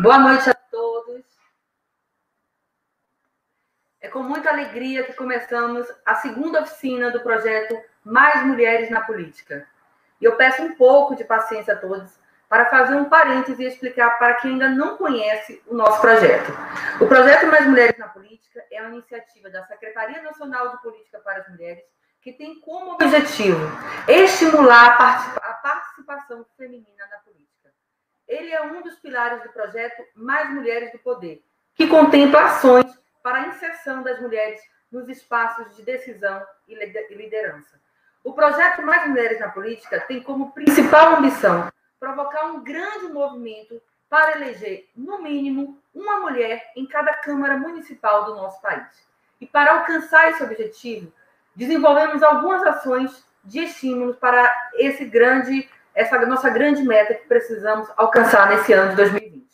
Boa noite a todos. É com muita alegria que começamos a segunda oficina do projeto Mais Mulheres na Política. E eu peço um pouco de paciência a todos para fazer um parêntese e explicar para quem ainda não conhece o nosso projeto. O projeto Mais Mulheres na Política é uma iniciativa da Secretaria Nacional de Política para as Mulheres que tem como objetivo estimular a participação feminina na política. Ele é um dos pilares do projeto Mais Mulheres do Poder, que contempla ações para a inserção das mulheres nos espaços de decisão e liderança. O projeto Mais Mulheres na Política tem como principal ambição provocar um grande movimento para eleger, no mínimo, uma mulher em cada Câmara Municipal do nosso país. E para alcançar esse objetivo, desenvolvemos algumas ações de estímulos para esse grande essa nossa grande meta que precisamos alcançar nesse ano de 2020.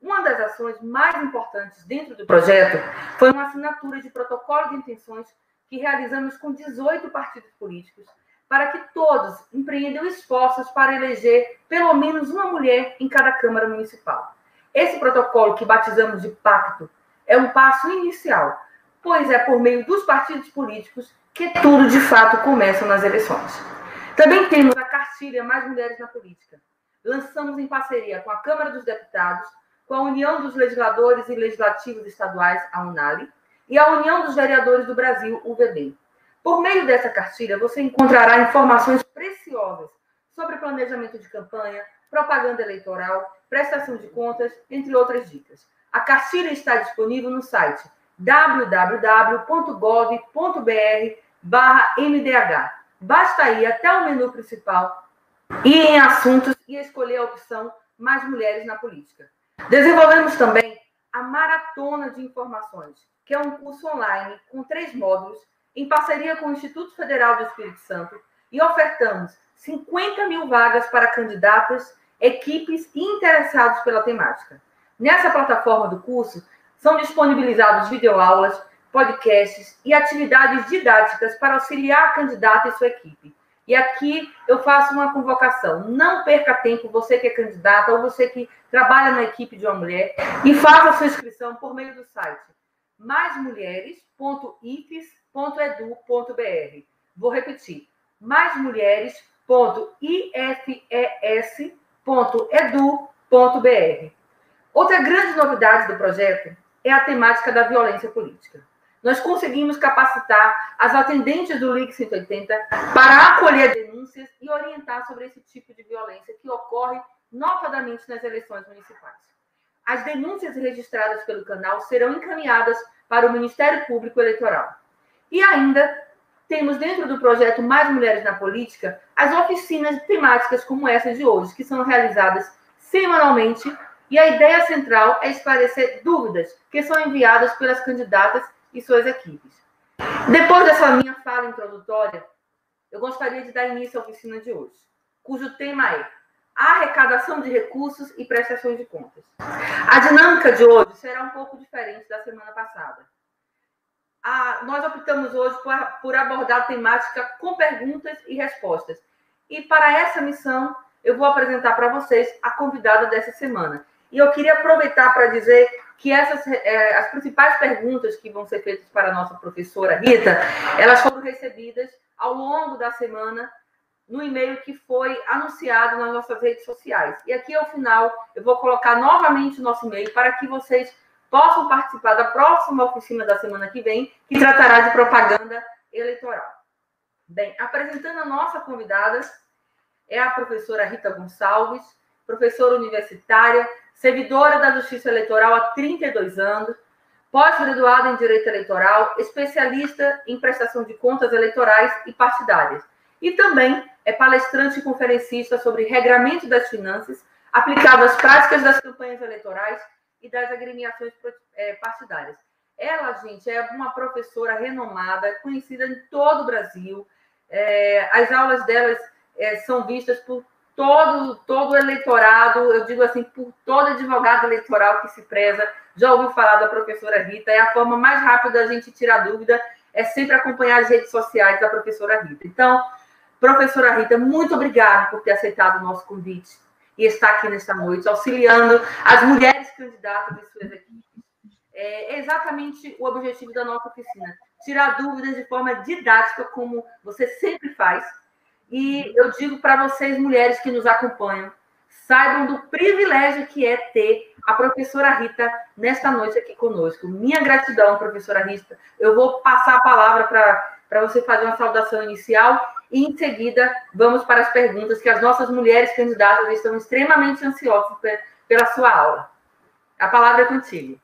Uma das ações mais importantes dentro do projeto foi uma assinatura de protocolo de intenções que realizamos com 18 partidos políticos para que todos empreendam esforços para eleger pelo menos uma mulher em cada Câmara Municipal. Esse protocolo, que batizamos de pacto, é um passo inicial, pois é por meio dos partidos políticos que tudo de fato começa nas eleições. Também temos a cartilha Mais Mulheres na Política. Lançamos em parceria com a Câmara dos Deputados, com a União dos Legisladores e Legislativos Estaduais, a UNALI, e a União dos Vereadores do Brasil, UVB. Por meio dessa cartilha, você encontrará informações preciosas sobre planejamento de campanha, propaganda eleitoral, prestação de contas, entre outras dicas. A cartilha está disponível no site www.gov.br/mdh. Basta ir até o menu principal, ir em assuntos e escolher a opção Mais Mulheres na Política. Desenvolvemos também a Maratona de Informações, que é um curso online com três módulos, em parceria com o Instituto Federal do Espírito Santo, e ofertamos 50 mil vagas para candidatas, equipes e interessados pela temática. Nessa plataforma do curso, são disponibilizados videoaulas, podcasts e atividades didáticas para auxiliar a candidata e sua equipe. E aqui eu faço uma convocação. Não perca tempo, você que é candidata ou você que trabalha na equipe de uma mulher, e faça sua inscrição por meio do site maismulheres.ifes.edu.br. Vou repetir: maismulheres.ifes.edu.br. Outra grande novidade do projeto é a temática da violência política nós conseguimos capacitar as atendentes do LIC 180 para acolher denúncias e orientar sobre esse tipo de violência que ocorre notadamente nas eleições municipais. As denúncias registradas pelo canal serão encaminhadas para o Ministério Público Eleitoral. E ainda temos dentro do projeto Mais Mulheres na Política as oficinas temáticas como essa de hoje, que são realizadas semanalmente, e a ideia central é esclarecer dúvidas que são enviadas pelas candidatas e suas equipes. Depois dessa minha fala introdutória, eu gostaria de dar início à oficina de hoje, cujo tema é arrecadação de recursos e prestações de contas. A dinâmica de hoje será um pouco diferente da semana passada. A, nós optamos hoje por, por abordar a temática com perguntas e respostas. E para essa missão, eu vou apresentar para vocês a convidada dessa semana. E eu queria aproveitar para dizer que essas, é, as principais perguntas que vão ser feitas para a nossa professora Rita, elas foram recebidas ao longo da semana no e-mail que foi anunciado nas nossas redes sociais. E aqui ao final eu vou colocar novamente o nosso e-mail para que vocês possam participar da próxima oficina da semana que vem, que tratará de propaganda eleitoral. Bem, apresentando a nossa convidada é a professora Rita Gonçalves, professora universitária, servidora da Justiça Eleitoral há 32 anos, pós-graduada em Direito Eleitoral, especialista em prestação de contas eleitorais e partidárias. E também é palestrante e conferencista sobre regramento das finanças aplicado às práticas das campanhas eleitorais e das agremiações é, partidárias. Ela, gente, é uma professora renomada, conhecida em todo o Brasil. É, as aulas delas é, são vistas por todo, todo eleitorado, eu digo assim, por todo advogado eleitoral que se preza, já ouviu falar da professora Rita, é a forma mais rápida da gente tirar dúvida, é sempre acompanhar as redes sociais da professora Rita. Então, professora Rita, muito obrigada por ter aceitado o nosso convite. e está aqui nesta noite, auxiliando as mulheres candidatas e suas equipes. É exatamente o objetivo da nossa oficina: tirar dúvidas de forma didática, como você sempre faz. E eu digo para vocês, mulheres que nos acompanham, saibam do privilégio que é ter a professora Rita nesta noite aqui conosco. Minha gratidão, professora Rita. Eu vou passar a palavra para você fazer uma saudação inicial e, em seguida, vamos para as perguntas que as nossas mulheres candidatas estão extremamente ansiosas pela sua aula. A palavra é contigo.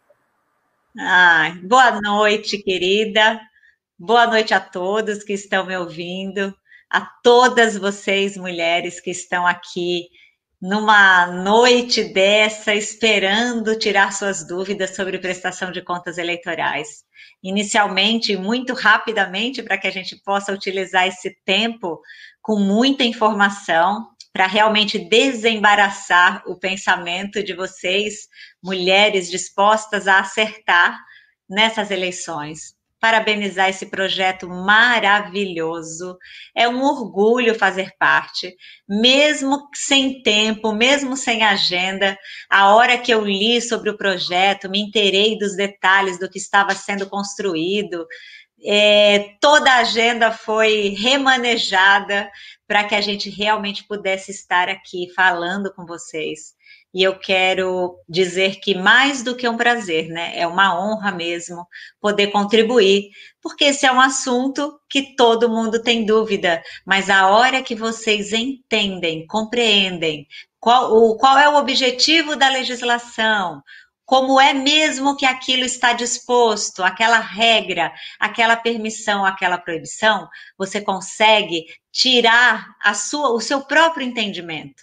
Ah, boa noite, querida. Boa noite a todos que estão me ouvindo, a todas vocês, mulheres que estão aqui numa noite dessa, esperando tirar suas dúvidas sobre prestação de contas eleitorais. Inicialmente, muito rapidamente, para que a gente possa utilizar esse tempo com muita informação, para realmente desembaraçar o pensamento de vocês, mulheres dispostas a acertar nessas eleições parabenizar esse projeto maravilhoso. É um orgulho fazer parte, mesmo sem tempo, mesmo sem agenda. A hora que eu li sobre o projeto, me inteirei dos detalhes do que estava sendo construído. É, toda a agenda foi remanejada para que a gente realmente pudesse estar aqui falando com vocês. E eu quero dizer que mais do que um prazer, né? É uma honra mesmo poder contribuir, porque esse é um assunto que todo mundo tem dúvida, mas a hora que vocês entendem, compreendem qual, o, qual é o objetivo da legislação, como é mesmo que aquilo está disposto, aquela regra, aquela permissão, aquela proibição, você consegue tirar sua, o seu próprio entendimento,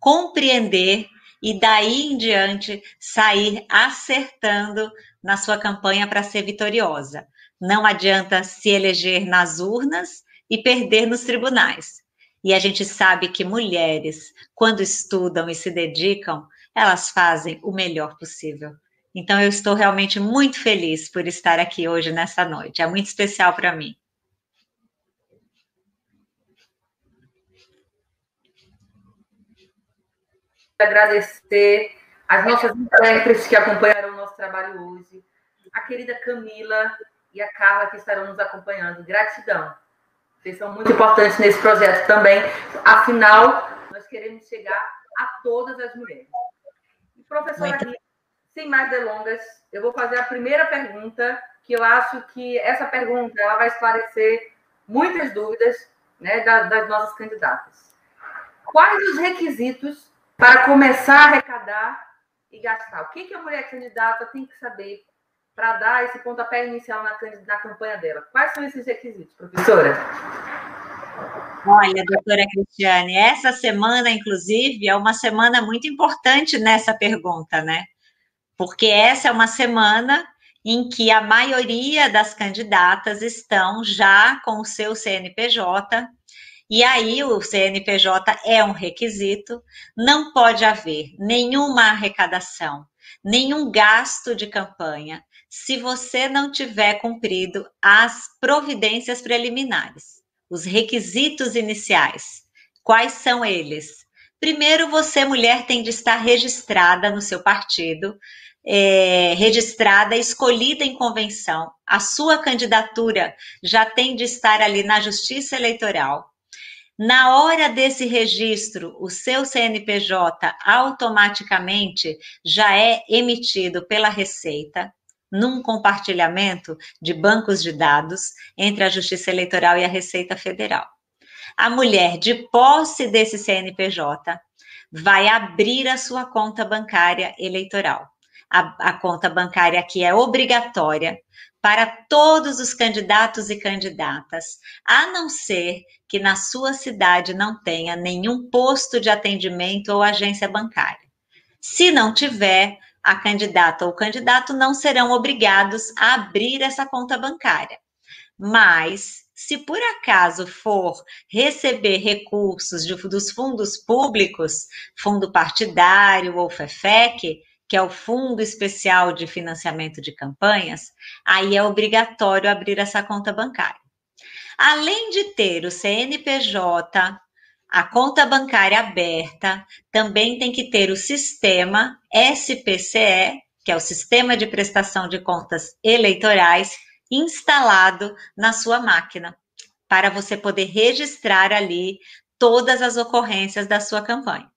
compreender e daí em diante sair acertando na sua campanha para ser vitoriosa. Não adianta se eleger nas urnas e perder nos tribunais. E a gente sabe que mulheres, quando estudam e se dedicam, elas fazem o melhor possível. Então, eu estou realmente muito feliz por estar aqui hoje, nessa noite. É muito especial para mim. Agradecer as nossas intérpretes que acompanharam o nosso trabalho hoje, a querida Camila e a Carla que estarão nos acompanhando. Gratidão. Vocês são muito importantes nesse projeto também. Afinal, nós queremos chegar a todas as mulheres. E, professora Rita, sem mais delongas, eu vou fazer a primeira pergunta, que eu acho que essa pergunta ela vai esclarecer muitas dúvidas né, das, das nossas candidatas. Quais os requisitos para começar a arrecadar e gastar. O que, que a mulher candidata tem que saber para dar esse pontapé inicial na, na campanha dela? Quais são esses requisitos, professora? Olha, doutora Cristiane, essa semana, inclusive, é uma semana muito importante nessa pergunta, né? Porque essa é uma semana em que a maioria das candidatas estão já com o seu CNPJ e aí o CNPJ é um requisito, não pode haver nenhuma arrecadação, nenhum gasto de campanha, se você não tiver cumprido as providências preliminares, os requisitos iniciais. Quais são eles? Primeiro, você, mulher, tem de estar registrada no seu partido, é, registrada, escolhida em convenção. A sua candidatura já tem de estar ali na Justiça Eleitoral. Na hora desse registro, o seu CNPJ automaticamente já é emitido pela Receita num compartilhamento de bancos de dados entre a Justiça Eleitoral e a Receita Federal. A mulher, de posse desse CNPJ, vai abrir a sua conta bancária eleitoral. A, a conta bancária que é obrigatória para todos os candidatos e candidatas, a não ser que na sua cidade não tenha nenhum posto de atendimento ou agência bancária. Se não tiver, a candidata ou candidato não serão obrigados a abrir essa conta bancária. Mas, se por acaso for receber recursos de, dos fundos públicos, fundo partidário ou FEFEC, que é o Fundo Especial de Financiamento de Campanhas, aí é obrigatório abrir essa conta bancária. Além de ter o CNPJ, a conta bancária aberta também tem que ter o sistema SPCE, que é o Sistema de Prestação de Contas Eleitorais, instalado na sua máquina, para você poder registrar ali todas as ocorrências da sua campanha.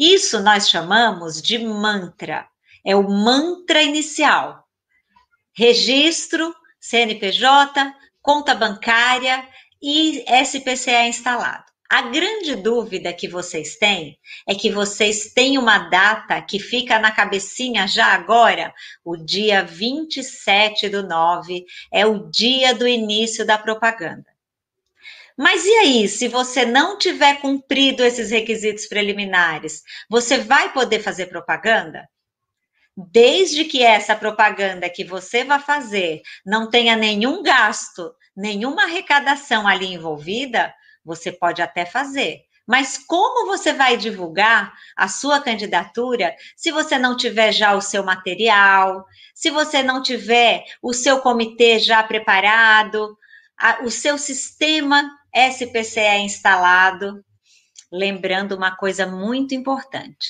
Isso nós chamamos de mantra. É o mantra inicial. Registro, CNPJ, conta bancária e SPCE instalado. A grande dúvida que vocês têm é que vocês têm uma data que fica na cabecinha já agora, o dia 27 do 9, é o dia do início da propaganda. Mas e aí, se você não tiver cumprido esses requisitos preliminares, você vai poder fazer propaganda? Desde que essa propaganda que você vai fazer não tenha nenhum gasto, nenhuma arrecadação ali envolvida, você pode até fazer. Mas como você vai divulgar a sua candidatura se você não tiver já o seu material, se você não tiver o seu comitê já preparado, a, o seu sistema SPCE instalado? Lembrando uma coisa muito importante.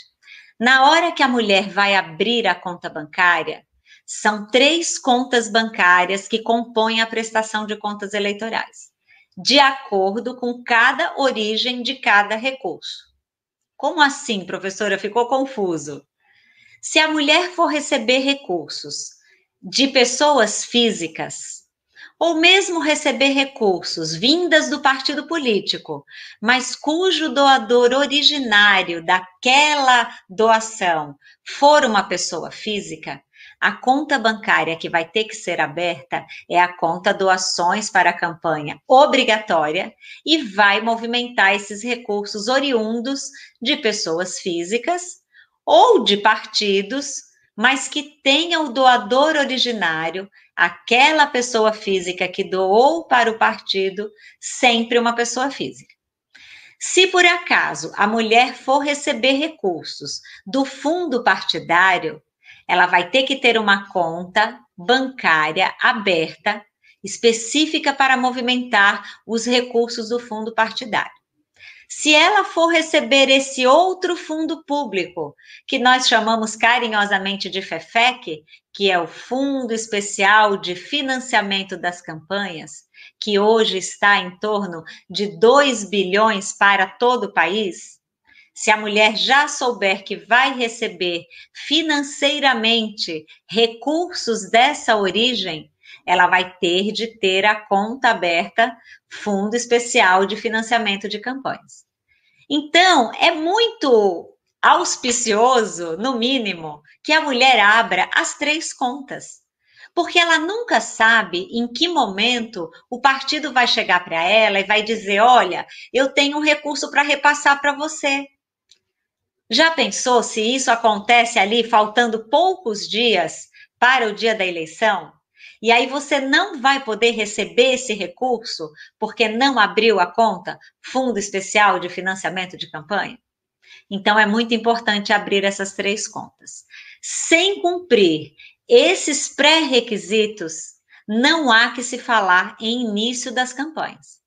Na hora que a mulher vai abrir a conta bancária, são três contas bancárias que compõem a prestação de contas eleitorais de acordo com cada origem de cada recurso. Como assim, professora? Ficou confuso. Se a mulher for receber recursos de pessoas físicas, ou mesmo receber recursos vindas do partido político, mas cujo doador originário daquela doação for uma pessoa física, a conta bancária que vai ter que ser aberta é a conta doações para a campanha obrigatória e vai movimentar esses recursos oriundos de pessoas físicas ou de partidos, mas que tenha o doador originário, aquela pessoa física que doou para o partido, sempre uma pessoa física. Se por acaso a mulher for receber recursos do fundo partidário, ela vai ter que ter uma conta bancária aberta, específica para movimentar os recursos do fundo partidário. Se ela for receber esse outro fundo público, que nós chamamos carinhosamente de FEFEC, que é o Fundo Especial de Financiamento das Campanhas, que hoje está em torno de 2 bilhões para todo o país, se a mulher já souber que vai receber financeiramente recursos dessa origem, ela vai ter de ter a conta aberta Fundo Especial de Financiamento de Campanhas. Então, é muito auspicioso, no mínimo, que a mulher abra as três contas. Porque ela nunca sabe em que momento o partido vai chegar para ela e vai dizer: olha, eu tenho um recurso para repassar para você. Já pensou se isso acontece ali faltando poucos dias para o dia da eleição? E aí você não vai poder receber esse recurso porque não abriu a conta Fundo Especial de Financiamento de Campanha? Então é muito importante abrir essas três contas. Sem cumprir esses pré-requisitos, não há que se falar em início das campanhas.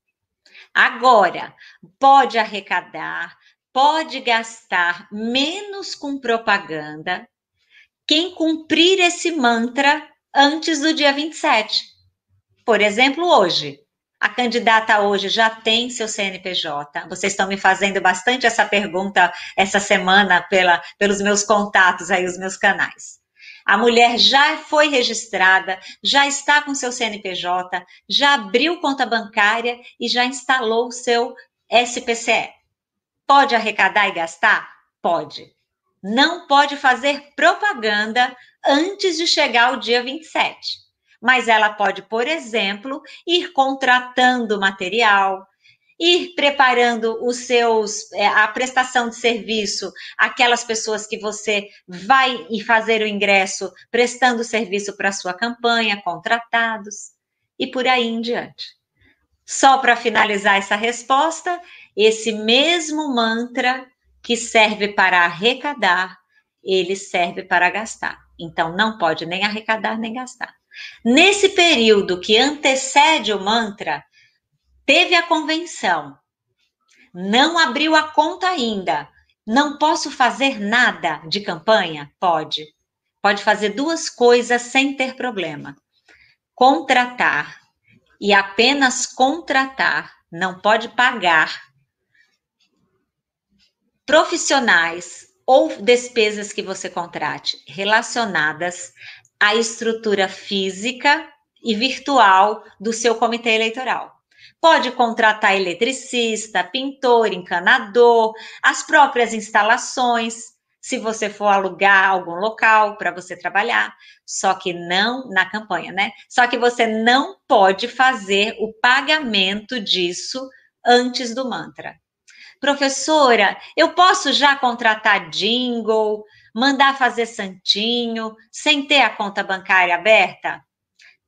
Agora, pode arrecadar, pode gastar menos com propaganda quem cumprir esse mantra antes do dia 27. Por exemplo, hoje. A candidata hoje já tem seu CNPJ. Vocês estão me fazendo bastante essa pergunta essa semana pela, pelos meus contatos aí, os meus canais. A mulher já foi registrada, já está com seu CNPJ, já abriu conta bancária e já instalou o seu SPCE. Pode arrecadar e gastar? Pode. Não pode fazer propaganda antes de chegar o dia 27. Mas ela pode, por exemplo, ir contratando material, ir preparando os seus é, a prestação de serviço, aquelas pessoas que você vai fazer o ingresso prestando serviço para sua campanha, contratados e por aí em diante. Só para finalizar essa resposta, esse mesmo mantra que serve para arrecadar, ele serve para gastar. Então, não pode nem arrecadar nem gastar. Nesse período que antecede o mantra, teve a convenção. Não abriu a conta ainda. Não posso fazer nada de campanha? Pode. Pode fazer duas coisas sem ter problema. Contratar e apenas contratar, não pode pagar profissionais ou despesas que você contrate relacionadas à estrutura física e virtual do seu comitê eleitoral. Pode contratar eletricista, pintor, encanador, as próprias instalações, se você for alugar algum local para você trabalhar, só que não na campanha, né? Só que você não pode fazer o pagamento disso antes do mantra. Professora, eu posso já contratar jingle, mandar fazer santinho, sem ter a conta bancária aberta?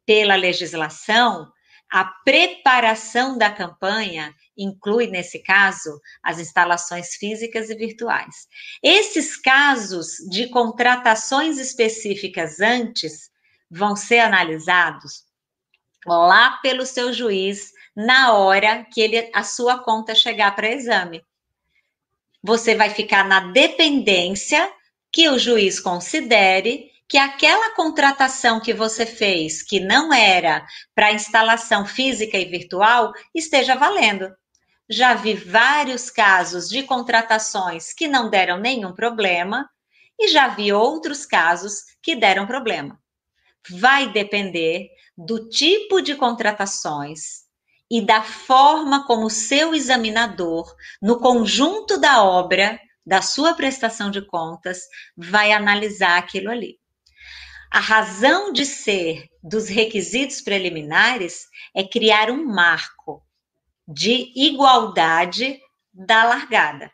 Pela legislação, a preparação da campanha inclui, nesse caso, as instalações físicas e virtuais. Esses casos de contratações específicas antes vão ser analisados lá pelo seu juiz na hora que ele, a sua conta chegar para exame. Você vai ficar na dependência que o juiz considere que aquela contratação que você fez, que não era para instalação física e virtual, esteja valendo. Já vi vários casos de contratações que não deram nenhum problema e já vi outros casos que deram problema. Vai depender do tipo de contratações, e da forma como seu examinador, no conjunto da obra, da sua prestação de contas, vai analisar aquilo ali. A razão de ser dos requisitos preliminares é criar um marco de igualdade da largada.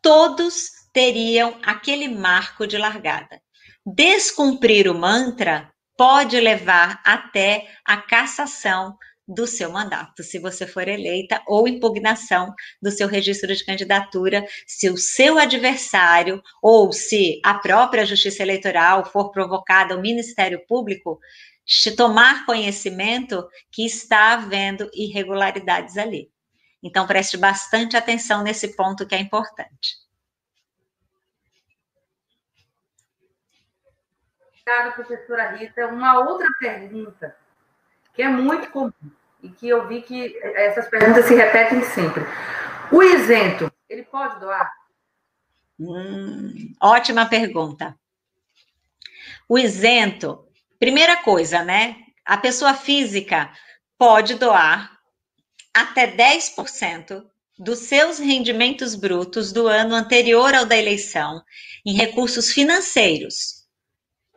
Todos teriam aquele marco de largada. Descumprir o mantra pode levar até a cassação do seu mandato, se você for eleita, ou impugnação do seu registro de candidatura, se o seu adversário ou se a própria Justiça Eleitoral for provocada ao Ministério Público tomar conhecimento que está havendo irregularidades ali. Então, preste bastante atenção nesse ponto que é importante. Obrigada, professora Rita. Uma outra pergunta que é muito comum e que eu vi que essas perguntas se repetem sempre. O isento, ele pode doar? Hum, ótima pergunta. O isento, primeira coisa, né? A pessoa física pode doar até 10% dos seus rendimentos brutos do ano anterior ao da eleição em recursos financeiros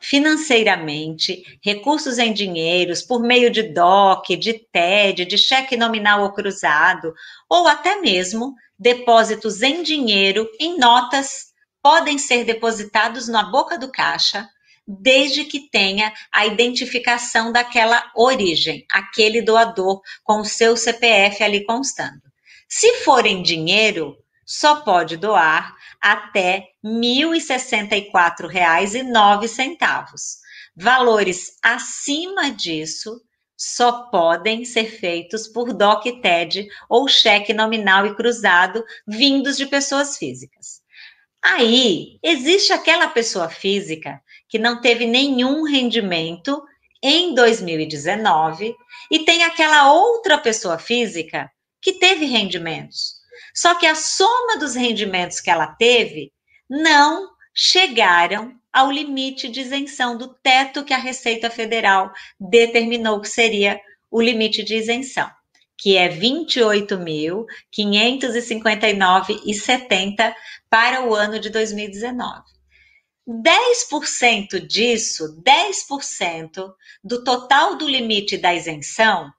financeiramente, recursos em dinheiros, por meio de DOC, de TED, de cheque nominal ou cruzado, ou até mesmo depósitos em dinheiro, em notas, podem ser depositados na boca do caixa, desde que tenha a identificação daquela origem, aquele doador com o seu CPF ali constando. Se for em dinheiro, só pode doar até R$ 1.064,09. Valores acima disso só podem ser feitos por DOC TED ou cheque nominal e cruzado vindos de pessoas físicas. Aí, existe aquela pessoa física que não teve nenhum rendimento em 2019 e tem aquela outra pessoa física que teve rendimentos. Só que a soma dos rendimentos que ela teve não chegaram ao limite de isenção do teto que a Receita Federal determinou que seria o limite de isenção, que é R$ 28.559,70 para o ano de 2019. 10% disso, 10% do total do limite da isenção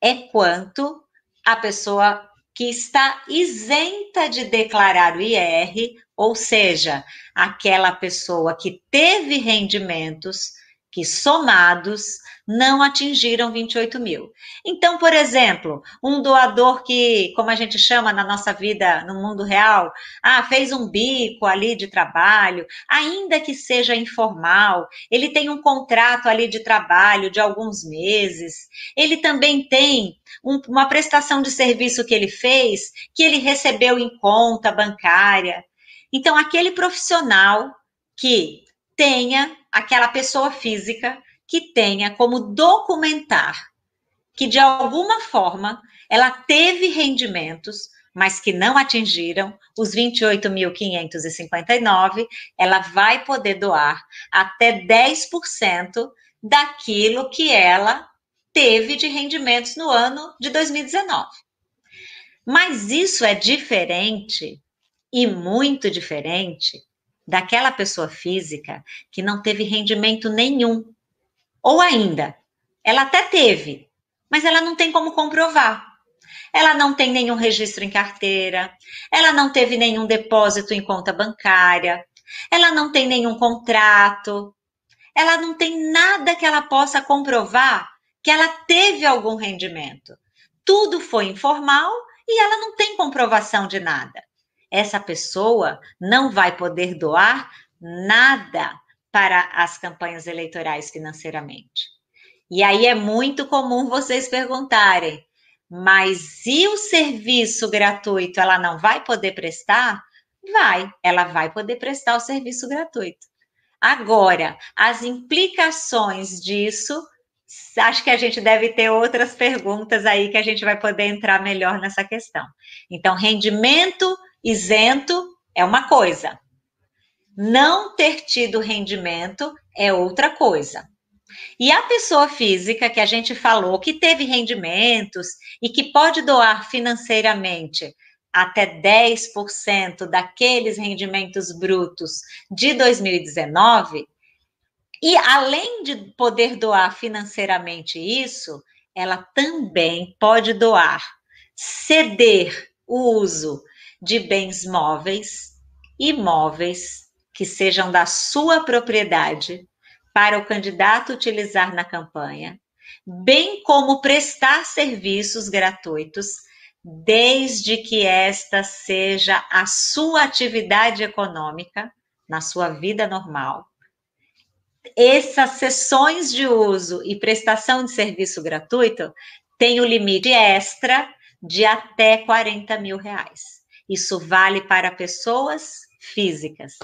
é quanto a pessoa que está isenta de declarar o IR, ou seja, aquela pessoa que teve rendimentos que somados não atingiram 28 mil. Então, por exemplo, um doador que, como a gente chama na nossa vida no mundo real, ah, fez um bico ali de trabalho, ainda que seja informal, ele tem um contrato ali de trabalho de alguns meses, ele também tem um, uma prestação de serviço que ele fez, que ele recebeu em conta bancária. Então, aquele profissional que tenha aquela pessoa física que tenha como documentar que de alguma forma ela teve rendimentos, mas que não atingiram os 28.559, ela vai poder doar até 10% daquilo que ela teve de rendimentos no ano de 2019. Mas isso é diferente e muito diferente daquela pessoa física que não teve rendimento nenhum. Ou ainda, ela até teve, mas ela não tem como comprovar. Ela não tem nenhum registro em carteira, ela não teve nenhum depósito em conta bancária, ela não tem nenhum contrato, ela não tem nada que ela possa comprovar que ela teve algum rendimento. Tudo foi informal e ela não tem comprovação de nada essa pessoa não vai poder doar nada para as campanhas eleitorais financeiramente. E aí é muito comum vocês perguntarem, mas e o serviço gratuito ela não vai poder prestar? Vai, ela vai poder prestar o serviço gratuito. Agora, as implicações disso, acho que a gente deve ter outras perguntas aí que a gente vai poder entrar melhor nessa questão. Então, rendimento Isento é uma coisa. Não ter tido rendimento é outra coisa. E a pessoa física que a gente falou que teve rendimentos e que pode doar financeiramente até 10% daqueles rendimentos brutos de 2019, e além de poder doar financeiramente isso, ela também pode doar, ceder o uso de bens móveis, imóveis, que sejam da sua propriedade, para o candidato utilizar na campanha, bem como prestar serviços gratuitos, desde que esta seja a sua atividade econômica na sua vida normal. Essas sessões de uso e prestação de serviço gratuito têm o limite extra de até 40 mil reais. Isso vale para pessoas físicas.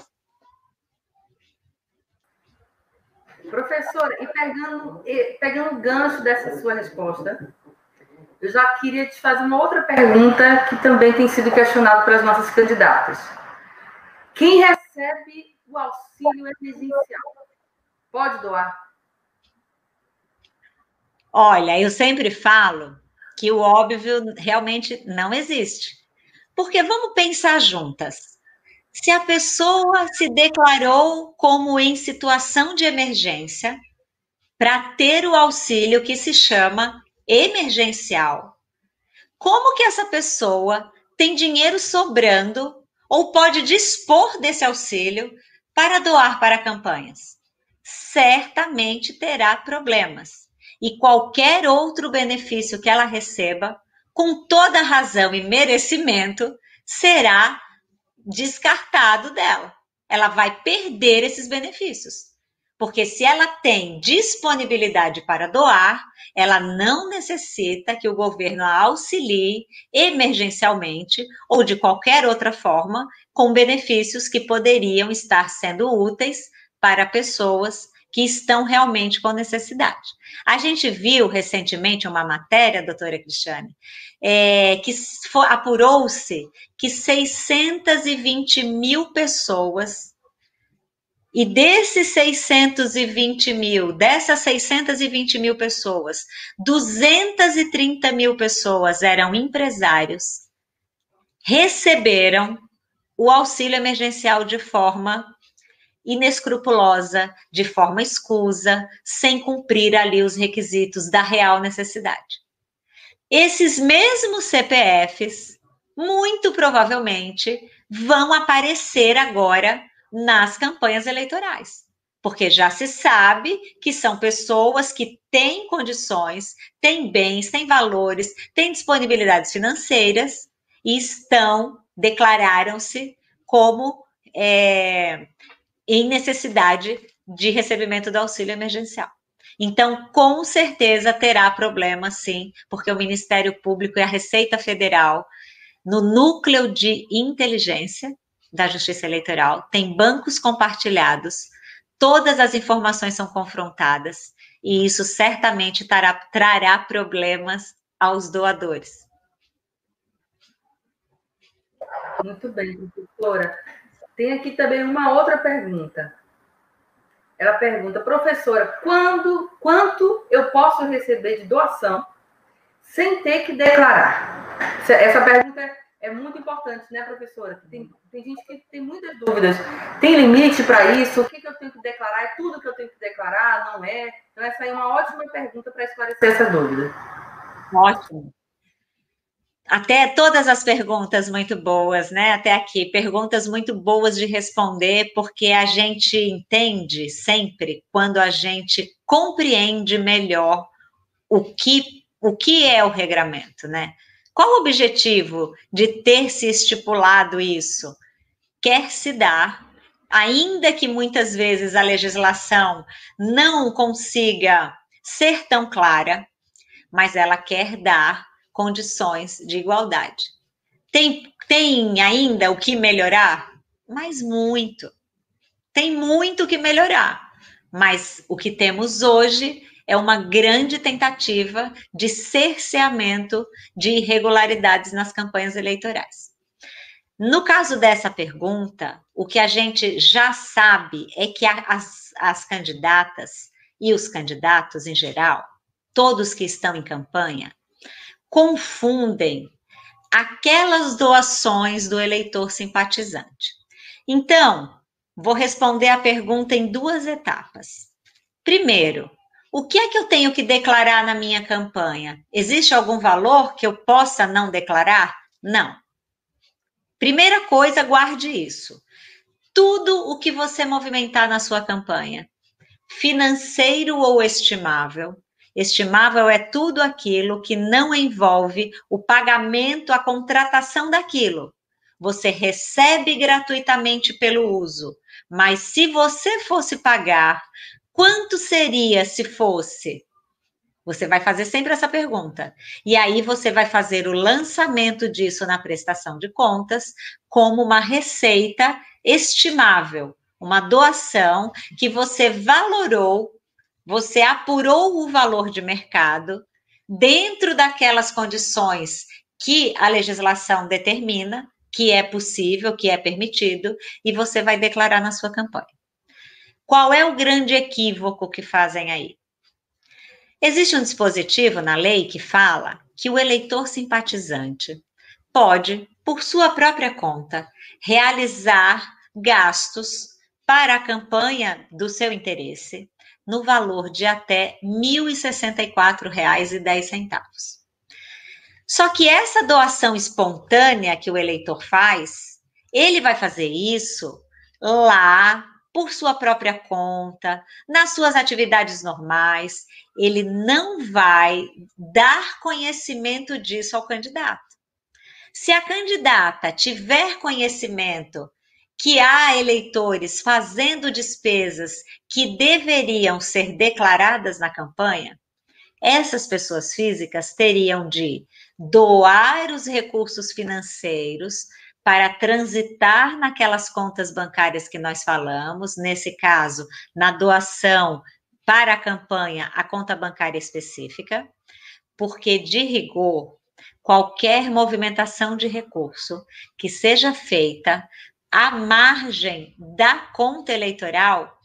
Professora, e pegando, pegando o gancho dessa sua resposta, eu já queria te fazer uma outra pergunta que também tem sido questionada pelas nossas candidatas. Quem recebe o auxílio emergencial pode doar? Olha, eu sempre falo que o óbvio realmente não existe. Porque vamos pensar juntas. Se a pessoa se declarou como em situação de emergência para ter o auxílio que se chama emergencial, como que essa pessoa tem dinheiro sobrando ou pode dispor desse auxílio para doar para campanhas? Certamente terá problemas. E qualquer outro benefício que ela receba com toda razão e merecimento, será descartado dela. Ela vai perder esses benefícios. Porque se ela tem disponibilidade para doar, ela não necessita que o governo a auxilie emergencialmente ou de qualquer outra forma com benefícios que poderiam estar sendo úteis para pessoas que estão realmente com necessidade. A gente viu recentemente uma matéria, doutora Cristiane, é, que apurou-se que 620 mil pessoas, e desses 620 mil, dessas 620 mil pessoas, 230 mil pessoas eram empresários, receberam o auxílio emergencial de forma inescrupulosa, de forma escusa, sem cumprir ali os requisitos da real necessidade. Esses mesmos CPFs, muito provavelmente, vão aparecer agora nas campanhas eleitorais. porque já se sabe que são pessoas que têm condições, têm bens, têm valores, têm disponibilidades financeiras e estão, declararam-se como é, em necessidade de recebimento do auxílio emergencial. Então, com certeza terá problema, sim, porque o Ministério Público e a Receita Federal, no núcleo de inteligência da Justiça Eleitoral, tem bancos compartilhados todas as informações são confrontadas e isso certamente trará, trará problemas aos doadores. Muito bem, professora. Tem aqui também uma outra pergunta. Ela pergunta, professora, quando, quanto eu posso receber de doação sem ter que declarar? Essa pergunta é é muito importante, né, professora? Tem, tem gente que tem muitas dúvidas. Tem limite para isso? O que, que, eu tenho que declarar? É tudo que eu tenho que declarar? Não é? Então, essa é uma ótima pergunta para esclarecer essa dúvida. Ótimo. Até todas as perguntas muito boas, né? Até aqui, perguntas muito boas de responder, porque a gente entende sempre quando a gente compreende melhor o que, o que é o regramento, né? Qual o objetivo de ter se estipulado isso? Quer se dar, ainda que muitas vezes a legislação não consiga ser tão clara, mas ela quer dar condições de igualdade. Tem, tem ainda o que melhorar? Mas muito. Tem muito que melhorar. Mas o que temos hoje é uma grande tentativa de cerceamento de irregularidades nas campanhas eleitorais. No caso dessa pergunta, o que a gente já sabe é que as, as candidatas e os candidatos em geral, todos que estão em campanha, confundem aquelas doações do eleitor simpatizante. Então, vou responder a pergunta em duas etapas. Primeiro, o que é que eu tenho que declarar na minha campanha? Existe algum valor que eu possa não declarar? Não. Primeira coisa, guarde isso. Tudo o que você movimentar na sua campanha, financeiro ou estimável, estimável é tudo aquilo que não envolve o pagamento, a contratação daquilo. Você recebe gratuitamente pelo uso, mas se você fosse pagar Quanto seria se fosse? Você vai fazer sempre essa pergunta. E aí você vai fazer o lançamento disso na prestação de contas como uma receita estimável, uma doação que você valorou, você apurou o valor de mercado dentro daquelas condições que a legislação determina, que é possível, que é permitido, e você vai declarar na sua campanha. Qual é o grande equívoco que fazem aí? Existe um dispositivo na lei que fala que o eleitor simpatizante pode, por sua própria conta, realizar gastos para a campanha do seu interesse no valor de até R$ 1.064,10. Só que essa doação espontânea que o eleitor faz, ele vai fazer isso lá por sua própria conta, nas suas atividades normais, ele não vai dar conhecimento disso ao candidato. Se a candidata tiver conhecimento que há eleitores fazendo despesas que deveriam ser declaradas na campanha, essas pessoas físicas teriam de doar os recursos financeiros para transitar naquelas contas bancárias que nós falamos, nesse caso, na doação para a campanha, a conta bancária específica, porque de rigor, qualquer movimentação de recurso que seja feita à margem da conta eleitoral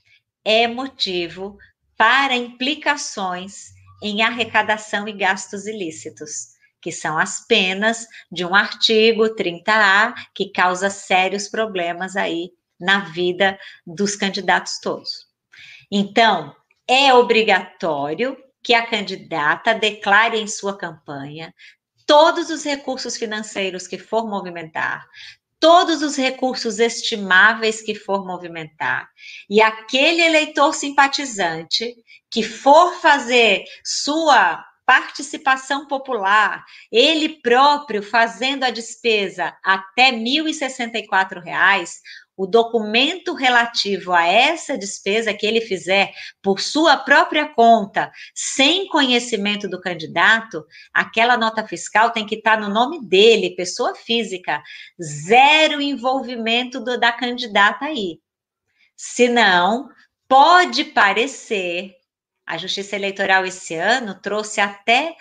é motivo para implicações em arrecadação e gastos ilícitos que são as penas de um artigo 30A que causa sérios problemas aí na vida dos candidatos todos. Então, é obrigatório que a candidata declare em sua campanha todos os recursos financeiros que for movimentar, todos os recursos estimáveis que for movimentar, e aquele eleitor simpatizante que for fazer sua participação popular, ele próprio fazendo a despesa até R$ 1.064, o documento relativo a essa despesa que ele fizer por sua própria conta, sem conhecimento do candidato, aquela nota fiscal tem que estar no nome dele, pessoa física, zero envolvimento do, da candidata aí. Senão, pode parecer, a Justiça Eleitoral esse ano trouxe até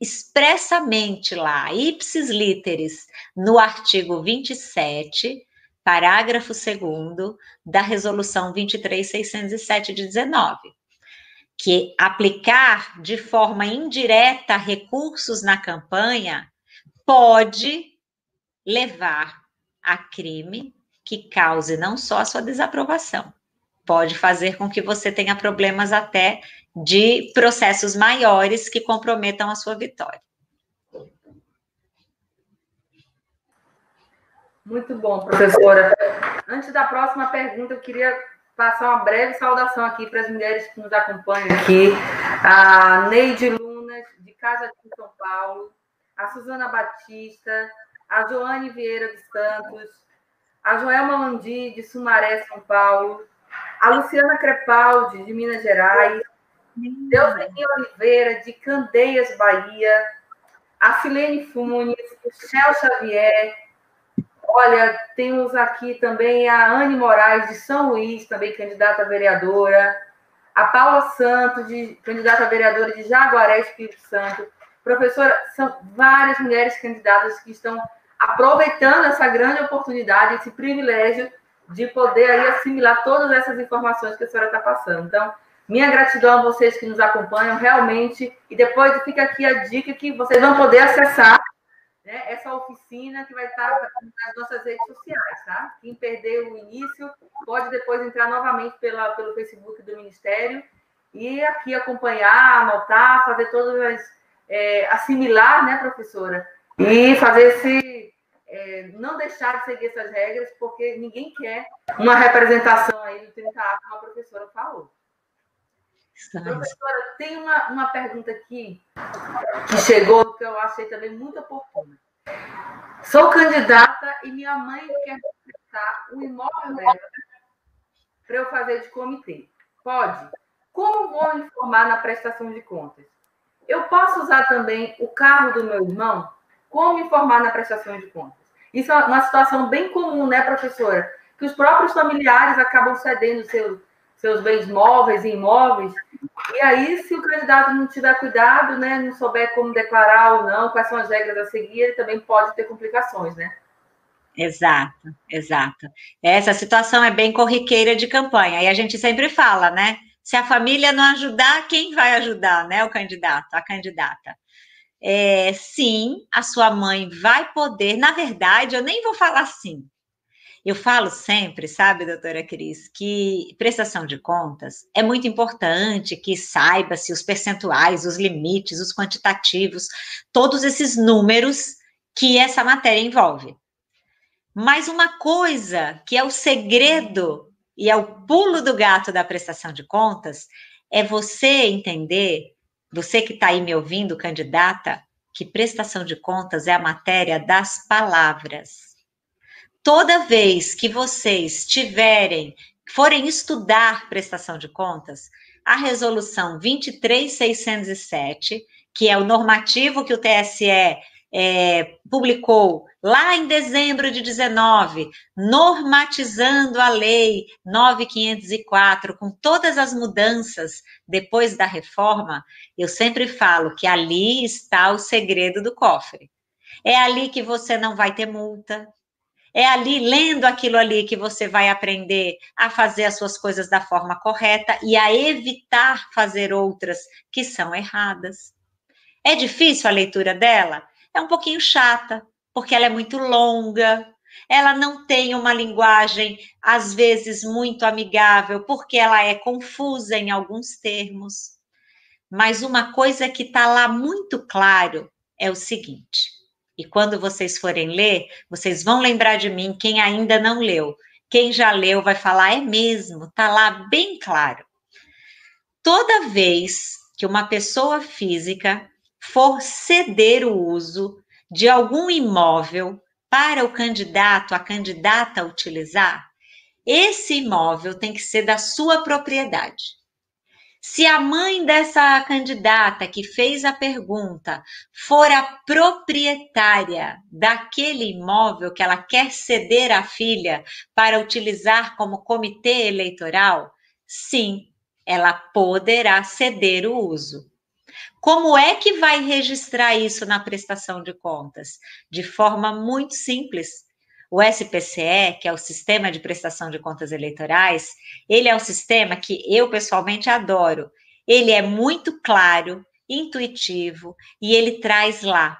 expressamente lá, ipsis literis, no artigo 27, parágrafo 2 da Resolução 23607 de 19, que aplicar de forma indireta recursos na campanha pode levar a crime que cause não só a sua desaprovação, pode fazer com que você tenha problemas até de processos maiores que comprometam a sua vitória. Muito bom, professora. Antes da próxima pergunta, eu queria passar uma breve saudação aqui para as mulheres que nos acompanham aqui. A Neide Lunas, de Casa de São Paulo, a Suzana Batista, a Joane Vieira dos Santos, a Joelma Mandi, de Sumaré, São Paulo, a Luciana Crepaldi, de Minas Gerais, Deusenir Oliveira, de Candeias, Bahia, a Silene Funes, o Chel Xavier, Olha, temos aqui também a Anne Moraes, de São Luís, também candidata a vereadora. A Paula Santos, de, candidata a vereadora de Jaguaré, Espírito Santo. Professora, são várias mulheres candidatas que estão aproveitando essa grande oportunidade, esse privilégio de poder aí assimilar todas essas informações que a senhora está passando. Então, minha gratidão a vocês que nos acompanham, realmente. E depois fica aqui a dica que vocês vão poder acessar né, essa oficina que vai estar nas nossas redes sociais, tá? Quem perdeu o início pode depois entrar novamente pela, pelo Facebook do Ministério e aqui acompanhar, anotar, fazer todas as. É, assimilar, né, professora? E fazer esse. É, não deixar de seguir essas regras, porque ninguém quer uma representação aí do 30A, como a professora falou. Professora, tem uma, uma pergunta aqui que chegou que eu achei também muito oportuna. Sou candidata e minha mãe quer prestar o imóvel dela para eu fazer de comitê. Pode? Como vou informar na prestação de contas? Eu posso usar também o carro do meu irmão? Como informar na prestação de contas? Isso é uma situação bem comum, né, professora? Que os próprios familiares acabam cedendo seus, seus bens móveis e imóveis e aí, se o candidato não tiver cuidado, né, não souber como declarar ou não, quais são as regras a seguir, ele também pode ter complicações, né? Exato, exato. Essa situação é bem corriqueira de campanha. E a gente sempre fala, né? Se a família não ajudar, quem vai ajudar, né? O candidato, a candidata. É, sim, a sua mãe vai poder. Na verdade, eu nem vou falar sim. Eu falo sempre, sabe, doutora Cris, que prestação de contas é muito importante que saiba-se os percentuais, os limites, os quantitativos, todos esses números que essa matéria envolve. Mas uma coisa que é o segredo e é o pulo do gato da prestação de contas é você entender, você que está aí me ouvindo, candidata, que prestação de contas é a matéria das palavras toda vez que vocês tiverem, forem estudar prestação de contas, a resolução 23607, que é o normativo que o TSE é, publicou lá em dezembro de 19, normatizando a lei 9504, com todas as mudanças depois da reforma, eu sempre falo que ali está o segredo do cofre. É ali que você não vai ter multa, é ali, lendo aquilo ali, que você vai aprender a fazer as suas coisas da forma correta e a evitar fazer outras que são erradas. É difícil a leitura dela? É um pouquinho chata, porque ela é muito longa, ela não tem uma linguagem, às vezes, muito amigável, porque ela é confusa em alguns termos. Mas uma coisa que está lá muito claro é o seguinte: E quando vocês forem ler, vocês vão lembrar de mim, quem ainda não leu. Quem já leu vai falar, é mesmo, tá lá bem claro. Toda vez que uma pessoa física for ceder o uso de algum imóvel para o candidato, a candidata utilizar, esse imóvel tem que ser da sua propriedade. Se a mãe dessa candidata que fez a pergunta for a proprietária daquele imóvel que ela quer ceder à filha para utilizar como comitê eleitoral, sim, ela poderá ceder o uso. Como é que vai registrar isso na prestação de contas? De forma muito simples. O SPCE, que é o Sistema de Prestação de Contas Eleitorais, ele é um sistema que eu pessoalmente adoro. Ele é muito claro, intuitivo e ele traz lá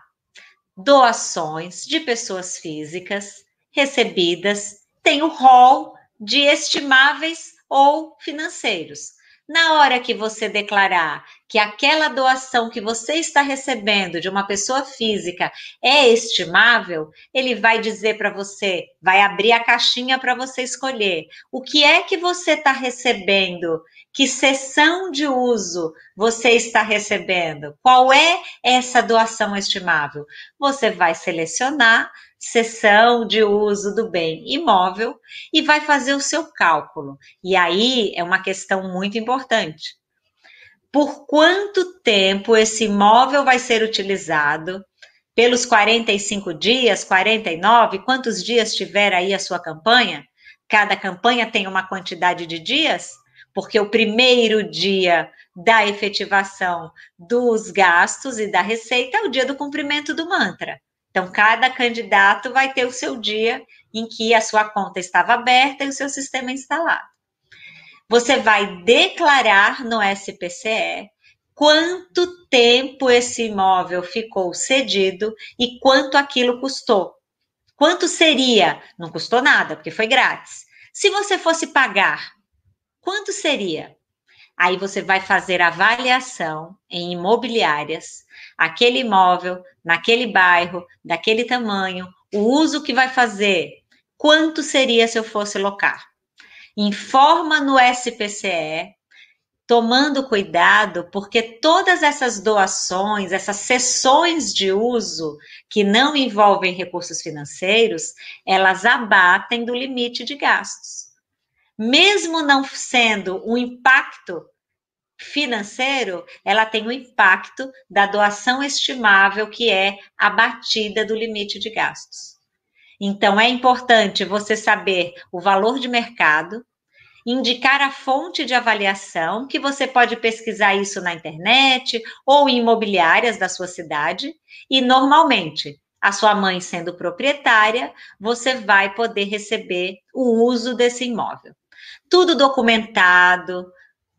doações de pessoas físicas recebidas, tem o rol de estimáveis ou financeiros. Na hora que você declarar que aquela doação que você está recebendo de uma pessoa física é estimável, ele vai dizer para você, vai abrir a caixinha para você escolher o que é que você está recebendo, que sessão de uso você está recebendo, qual é essa doação estimável. Você vai selecionar sessão de uso do bem imóvel e vai fazer o seu cálculo. E aí é uma questão muito importante. Por quanto tempo esse imóvel vai ser utilizado? Pelos 45 dias, 49, quantos dias tiver aí a sua campanha? Cada campanha tem uma quantidade de dias? Porque o primeiro dia da efetivação dos gastos e da receita é o dia do cumprimento do mantra. Então, cada candidato vai ter o seu dia em que a sua conta estava aberta e o seu sistema instalado. Você vai declarar no SPCE quanto tempo esse imóvel ficou cedido e quanto aquilo custou. Quanto seria? Não custou nada, porque foi grátis. Se você fosse pagar, quanto seria? Aí você vai fazer avaliação em imobiliárias, aquele imóvel, naquele bairro, daquele tamanho, o uso que vai fazer, quanto seria se eu fosse locar. Informa no SPCE, tomando cuidado, porque todas essas doações, essas sessões de uso que não envolvem recursos financeiros, elas abatem do limite de gastos mesmo não sendo um impacto financeiro, ela tem o impacto da doação estimável, que é a batida do limite de gastos. Então, é importante você saber o valor de mercado, indicar a fonte de avaliação, que você pode pesquisar isso na internet ou em imobiliárias da sua cidade, e normalmente, a sua mãe sendo proprietária, você vai poder receber o uso desse imóvel tudo documentado,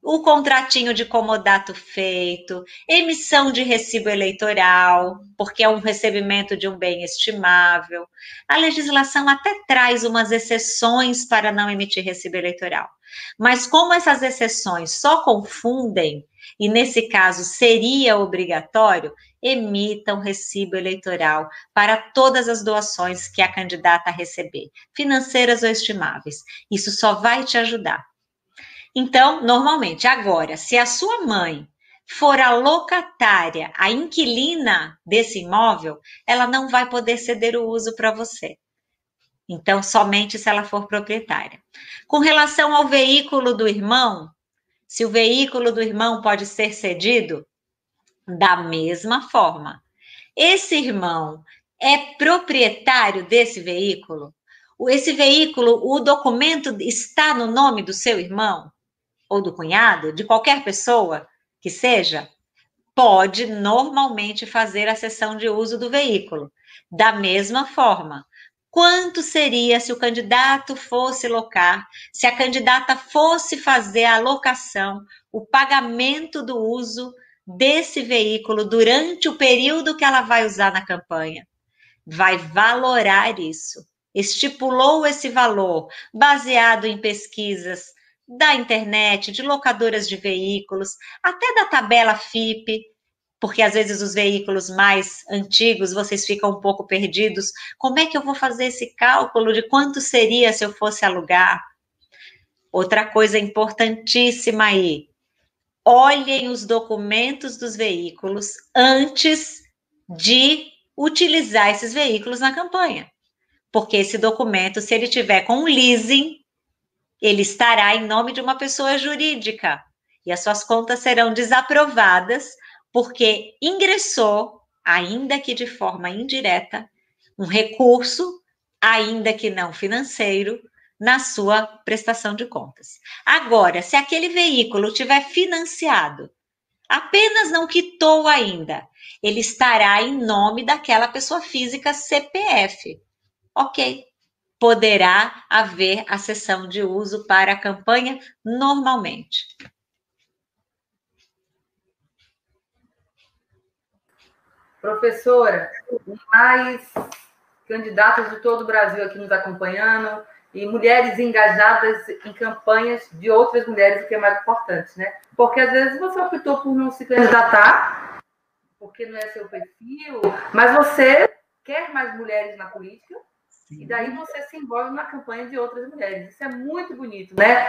o contratinho de comodato feito, emissão de recibo eleitoral, porque é um recebimento de um bem estimável. A legislação até traz umas exceções para não emitir recibo eleitoral. Mas como essas exceções só confundem, e nesse caso seria obrigatório, emitam recibo eleitoral para todas as doações que a candidata receber, financeiras ou estimáveis. Isso só vai te ajudar. Então, normalmente, agora, se a sua mãe for a locatária, a inquilina desse imóvel, ela não vai poder ceder o uso para você. Então, somente se ela for proprietária. Com relação ao veículo do irmão, se o veículo do irmão pode ser cedido, da mesma forma. Esse irmão é proprietário desse veículo? Esse veículo, o documento está no nome do seu irmão ou do cunhado, de qualquer pessoa que seja? Pode normalmente fazer a cessão de uso do veículo. Da mesma forma, quanto seria se o candidato fosse locar, se a candidata fosse fazer a locação, o pagamento do uso desse veículo durante o período que ela vai usar na campanha. Vai valorar isso. Estipulou esse valor baseado em pesquisas da internet, de locadoras de veículos, até da tabela FIP. porque às vezes os veículos mais antigos vocês ficam um pouco perdidos. Como é que eu vou fazer esse cálculo de quanto seria se eu fosse alugar? Outra coisa importantíssima aí: olhem os documentos dos veículos antes de utilizar esses veículos na campanha. Porque esse documento, se ele tiver com leasing, ele estará em nome de uma pessoa jurídica e as suas contas serão desaprovadas porque ingressou, ainda que de forma indireta, um recurso, ainda que não financeiro, na sua prestação de contas. Agora, se aquele veículo tiver financiado, apenas não quitou ainda, ele estará em nome daquela pessoa física CPF. Ok, poderá haver a sessão de uso para a campanha normalmente. Professora, mais candidatos de todo o Brasil aqui nos acompanhando e mulheres engajadas em campanhas de outras mulheres, o que é mais importante, né? Porque às vezes você optou por não se candidatar, porque não é seu perfil, mas você quer mais mulheres na política. E daí você se envolve na campanha de outras mulheres. Isso é muito bonito, né?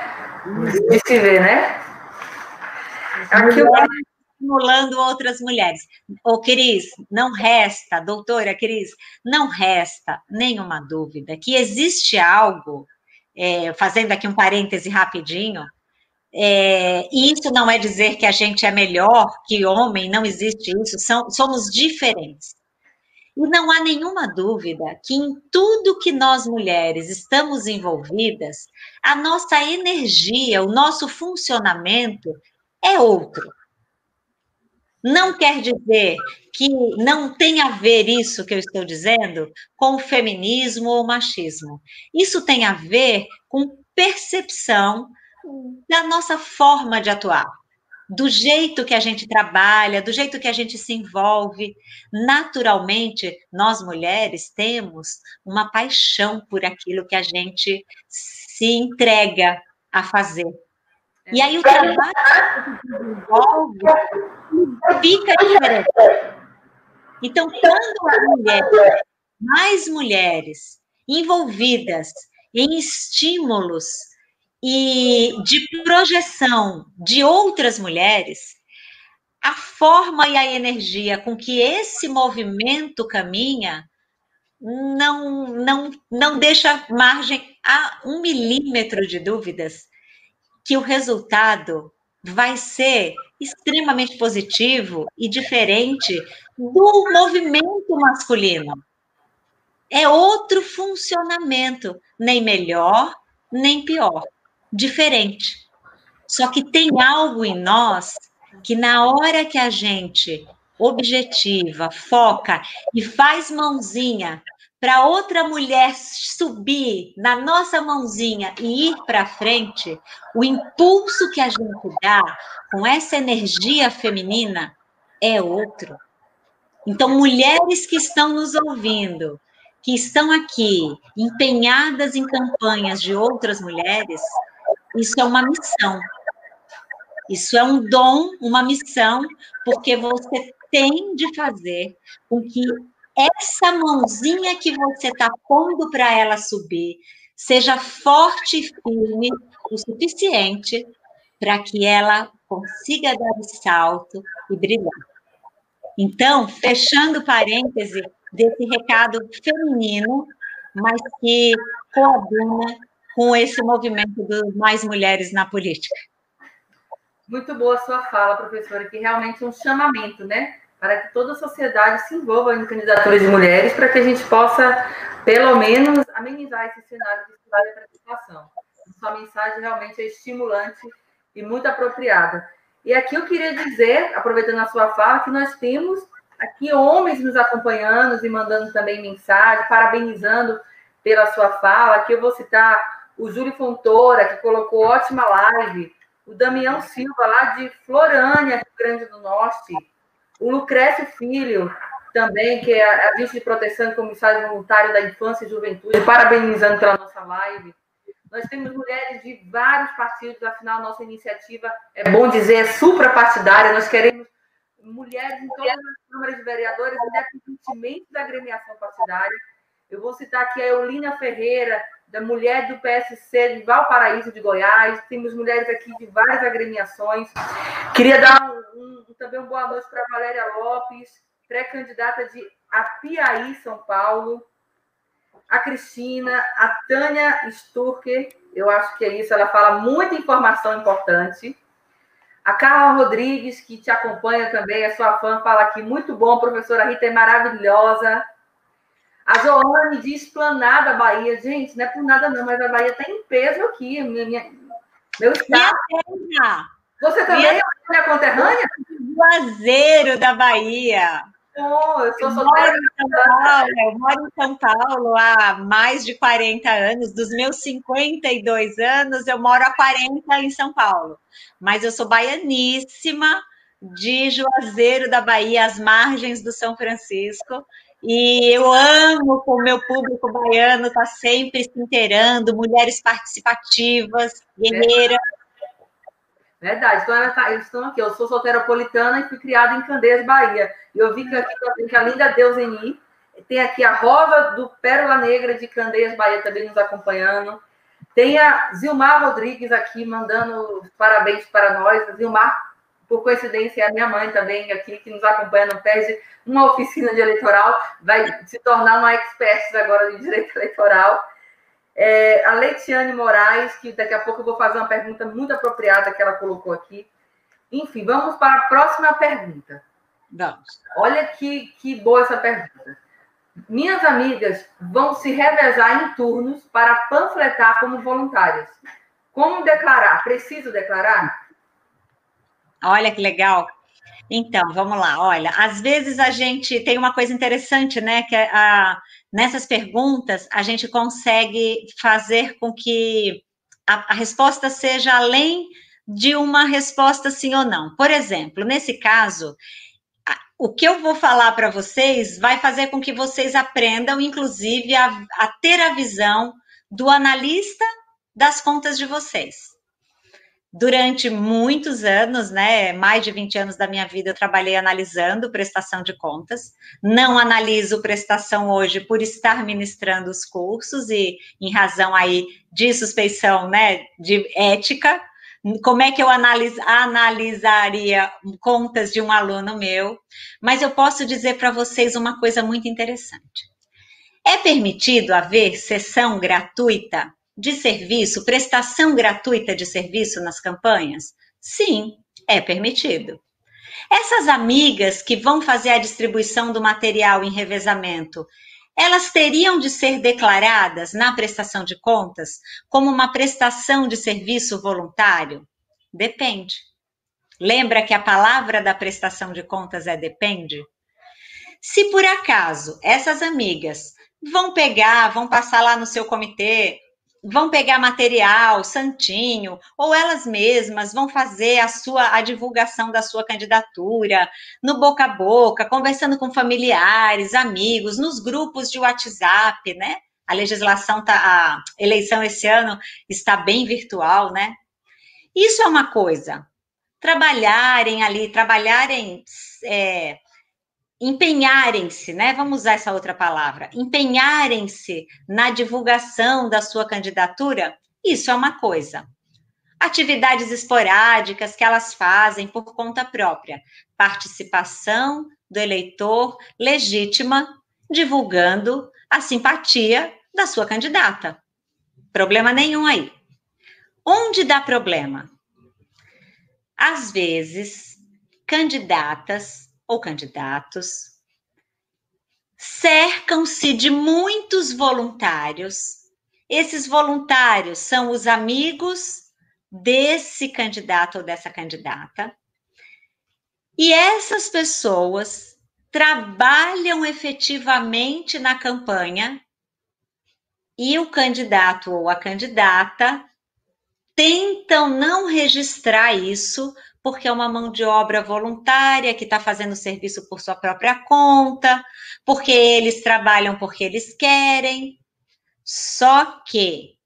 De se ver, né? Aqui eu estimulando outras mulheres. Ô, Cris, não resta, doutora Cris, não resta nenhuma dúvida que existe algo, é, fazendo aqui um parêntese rapidinho, é, e isso não é dizer que a gente é melhor que homem, não existe isso, são, somos diferentes. E não há nenhuma dúvida que em tudo que nós mulheres estamos envolvidas, a nossa energia, o nosso funcionamento é outro. Não quer dizer que não tem a ver isso que eu estou dizendo com feminismo ou machismo. Isso tem a ver com percepção da nossa forma de atuar, do jeito que a gente trabalha, do jeito que a gente se envolve. Naturalmente, nós mulheres temos uma paixão por aquilo que a gente se entrega a fazer. E aí o trabalho que desenvolve fica diferente. Então, quando a mulher, mais mulheres envolvidas em estímulos e de projeção de outras mulheres, a forma e a energia com que esse movimento caminha não, não, não deixa margem a um milímetro de dúvidas que o resultado vai ser extremamente positivo e diferente do movimento masculino. É outro funcionamento, nem melhor, nem pior, diferente. Só que tem algo em nós que, na hora que a gente objetiva, foca e faz mãozinha para outra mulher subir na nossa mãozinha e ir para frente, o impulso que a gente dá com essa energia feminina é outro. Então, mulheres que estão nos ouvindo, que estão aqui empenhadas em campanhas de outras mulheres, isso é uma missão. Isso é um dom, uma missão, porque você tem de fazer com que essa mãozinha que você está pondo para ela subir seja forte e firme o suficiente para que ela consiga dar o salto e brilhar. Então, fechando parêntese desse recado feminino, mas que coaduna com esse movimento de mais mulheres na política. Muito boa sua fala, professora, que realmente é um chamamento, né? para que toda a sociedade se envolva em candidaturas de mulheres, para que a gente possa, pelo menos, amenizar esse cenário de participação. Sua mensagem realmente é estimulante e muito apropriada. E aqui eu queria dizer, aproveitando a sua fala, que nós temos aqui homens nos acompanhando e mandando também mensagem, parabenizando pela sua fala. Aqui eu vou citar o Júlio Fontoura, que colocou ótima live, o Damião Silva, lá de Florânia, Rio Grande do Norte, o Lucrécio Filho, também, que é agente de proteção e comissário voluntário da infância e juventude, parabenizando pela nossa live. Nós temos mulheres de vários partidos, afinal, nossa iniciativa, é bom dizer, é suprapartidária. Nós queremos mulheres em todas as câmaras de vereadores, independentemente da agremiação partidária. Eu vou citar aqui a Eulina Ferreira, da mulher do PSC de Valparaíso de Goiás. Temos mulheres aqui de várias agremiações. Queria dar um, um, também uma boa noite para Valéria Lopes, pré-candidata de Apiaí, São Paulo. A Cristina, a Tânia Sturker, eu acho que é isso, ela fala muita informação importante. A Carla Rodrigues, que te acompanha também, é sua fã, fala aqui, muito bom, professora Rita é maravilhosa. A Joane de Esplanada, Bahia. Gente, não é por nada não, mas a Bahia está em peso aqui. Minha, minha, meu estado. Minha Você também minha... é minha conterrânea? Juazeiro da Bahia. Oh, eu. Eu moro, Paulo, eu moro em São Paulo há mais de 40 anos. Dos meus 52 anos, eu moro há 40 em São Paulo. Mas eu sou baianíssima de Juazeiro da Bahia, às margens do São Francisco. E eu amo com o meu público baiano estar tá sempre se inteirando, mulheres participativas, guerreiras. Verdade, então ela tá, eles estão aqui. Eu sou solteropolitana e fui criada em Candeias, Bahia. E eu vi que aqui também que a linda Deuseni tem aqui a Rosa do Pérola Negra de Candeias, Bahia, também nos acompanhando. Tem a Zilmar Rodrigues aqui mandando parabéns para nós. Zilmar por coincidência, a minha mãe também aqui, que nos acompanha, não perde uma oficina de eleitoral, vai se tornar uma expert agora de direito eleitoral. É, a Leitiane Moraes, que daqui a pouco eu vou fazer uma pergunta muito apropriada que ela colocou aqui. Enfim, vamos para a próxima pergunta. Vamos. Olha que, que boa essa pergunta. Minhas amigas vão se revezar em turnos para panfletar como voluntárias. Como declarar? Preciso declarar? Olha que legal. Então, vamos lá. Olha, às vezes a gente tem uma coisa interessante, né? Que é a, nessas perguntas a gente consegue fazer com que a, a resposta seja além de uma resposta sim ou não. Por exemplo, nesse caso, o que eu vou falar para vocês vai fazer com que vocês aprendam, inclusive, a, a ter a visão do analista das contas de vocês durante muitos anos, né, mais de 20 anos da minha vida, eu trabalhei analisando prestação de contas. Não analiso prestação hoje por estar ministrando os cursos e em razão aí de suspeição, né, de ética. Como é que eu analis, analisaria contas de um aluno meu? Mas eu posso dizer para vocês uma coisa muito interessante. É permitido haver sessão gratuita de serviço, prestação gratuita de serviço nas campanhas? Sim, é permitido. Essas amigas que vão fazer a distribuição do material em revezamento, elas teriam de ser declaradas na prestação de contas como uma prestação de serviço voluntário? Depende. Lembra que a palavra da prestação de contas é depende? Se por acaso essas amigas vão pegar, vão passar lá no seu comitê vão pegar material santinho, ou elas mesmas vão fazer a sua a divulgação da sua candidatura no boca a boca, conversando com familiares, amigos, nos grupos de WhatsApp, né? A legislação tá a eleição esse ano está bem virtual, né? Isso é uma coisa. Trabalharem ali, trabalharem é, empenharem-se, né? Vamos usar essa outra palavra, empenharem-se na divulgação da sua candidatura, isso é uma coisa. Atividades esporádicas que elas fazem por conta própria, participação do eleitor legítima, divulgando a simpatia da sua candidata. Problema nenhum aí. Onde dá problema? Às vezes, candidatas ou candidatos cercam-se de muitos voluntários. Esses voluntários são os amigos desse candidato ou dessa candidata. E essas pessoas trabalham efetivamente na campanha e o candidato ou a candidata tentam não registrar isso porque é uma mão de obra voluntária que está fazendo serviço por sua própria conta, porque eles trabalham porque eles querem. Só que,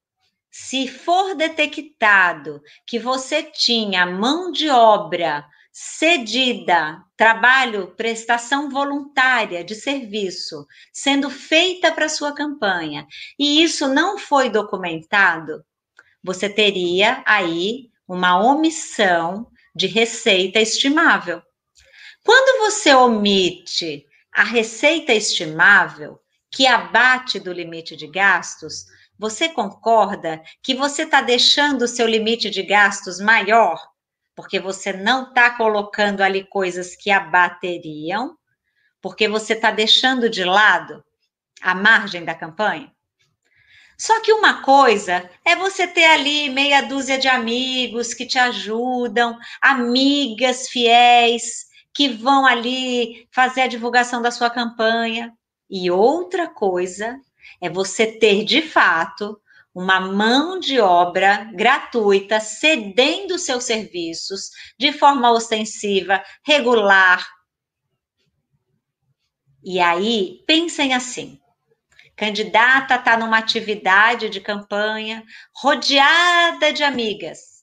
se for detectado que você tinha mão de obra cedida, trabalho, prestação voluntária de serviço, sendo feita para sua campanha, e isso não foi documentado, você teria aí uma omissão de receita estimável. Quando você omite a receita estimável, que abate do limite de gastos, você concorda que você está deixando o seu limite de gastos maior porque você não está colocando ali coisas que abateriam, porque você está deixando de lado a margem da campanha. Só que uma coisa é você ter ali meia dúzia de amigos que te ajudam, amigas fiéis que vão ali fazer a divulgação da sua campanha. E outra coisa é você ter de fato uma mão de obra gratuita cedendo seus serviços de forma ostensiva, regular. E aí, pensem assim: candidata está numa atividade de campanha, rodeada de amigas,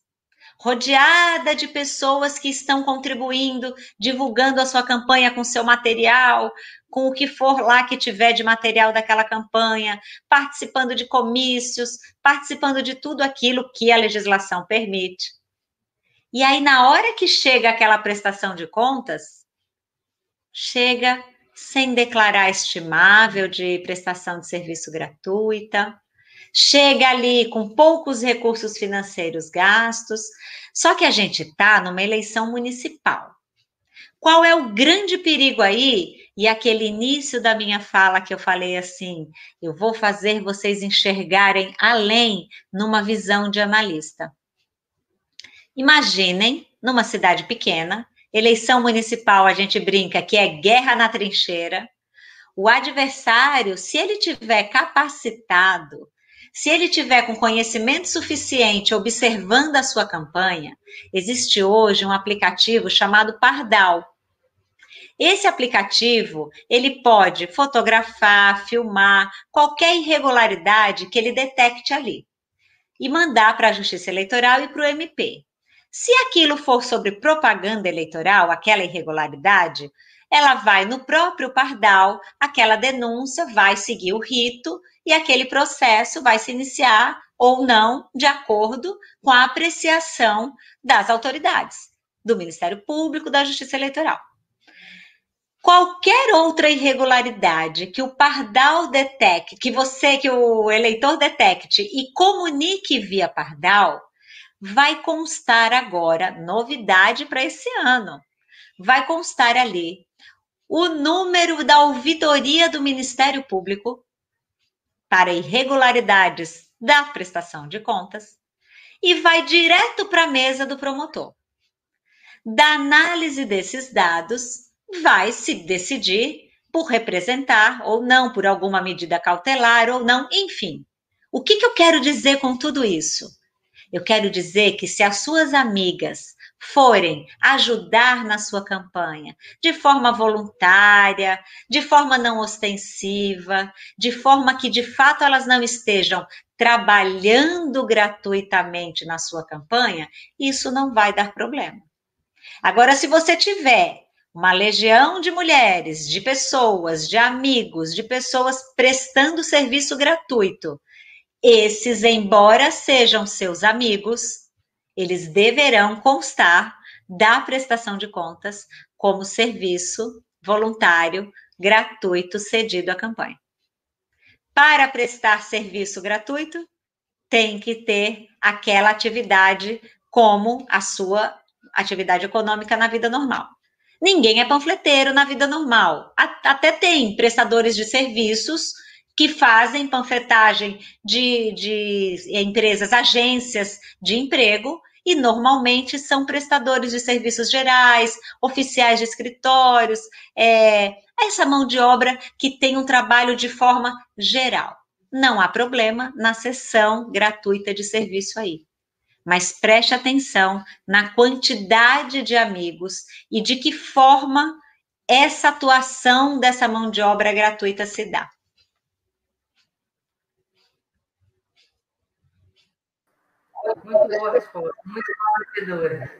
rodeada de pessoas que estão contribuindo, divulgando a sua campanha com seu material, com o que for lá que tiver de material daquela campanha, participando de comícios, participando de tudo aquilo que a legislação permite. E aí, na hora que chega aquela prestação de contas, chega sem declarar estimável de prestação de serviço gratuita, chega ali com poucos recursos financeiros gastos. Só que a gente está numa eleição municipal. Qual é o grande perigo aí? E aquele início da minha fala que eu falei assim, eu vou fazer vocês enxergarem além numa visão de analista. Imaginem, numa cidade pequena, eleição municipal, a gente brinca que é guerra na trincheira. O adversário, se ele tiver capacitado, se ele tiver com conhecimento suficiente observando a sua campanha, existe hoje um aplicativo chamado Pardal. Esse aplicativo, ele pode fotografar, filmar qualquer irregularidade que ele detecte ali e mandar para a Justiça Eleitoral e para o MP. Se aquilo for sobre propaganda eleitoral, aquela irregularidade, ela vai no próprio Pardal, aquela denúncia vai seguir o rito e aquele processo vai se iniciar ou não, de acordo com a apreciação das autoridades, do Ministério Público, da Justiça Eleitoral. Qualquer outra irregularidade que o pardal detecte, que você, que o eleitor detecte e comunique via pardal, vai constar agora, novidade para esse ano, vai constar ali o número da ouvidoria do Ministério Público para irregularidades da prestação de contas e vai direto para a mesa do promotor. Da análise desses dados, vai se decidir por representar ou não, por alguma medida cautelar ou não, enfim. O que, que eu quero dizer com tudo isso? Eu quero dizer que se as suas amigas forem ajudar na sua campanha de forma voluntária, de forma não ostensiva, de forma que de fato elas não estejam trabalhando gratuitamente na sua campanha, isso não vai dar problema. Agora, se você tiver uma legião de mulheres, de pessoas, de amigos, de pessoas prestando serviço gratuito, esses, embora sejam seus amigos, eles deverão constar da prestação de contas como serviço voluntário gratuito cedido à campanha. Para prestar serviço gratuito, tem que ter aquela atividade como a sua atividade econômica na vida normal. Ninguém é panfleteiro na vida normal. Até tem prestadores de serviços que fazem panfletagem de, de empresas, agências de emprego, e normalmente são prestadores de serviços gerais, oficiais de escritórios, é, essa mão de obra que tem um trabalho de forma geral. Não há problema na sessão gratuita de serviço aí. Mas preste atenção na quantidade de amigos e de que forma essa atuação dessa mão de obra gratuita se dá. Muito boa resposta, muito esclarecedora.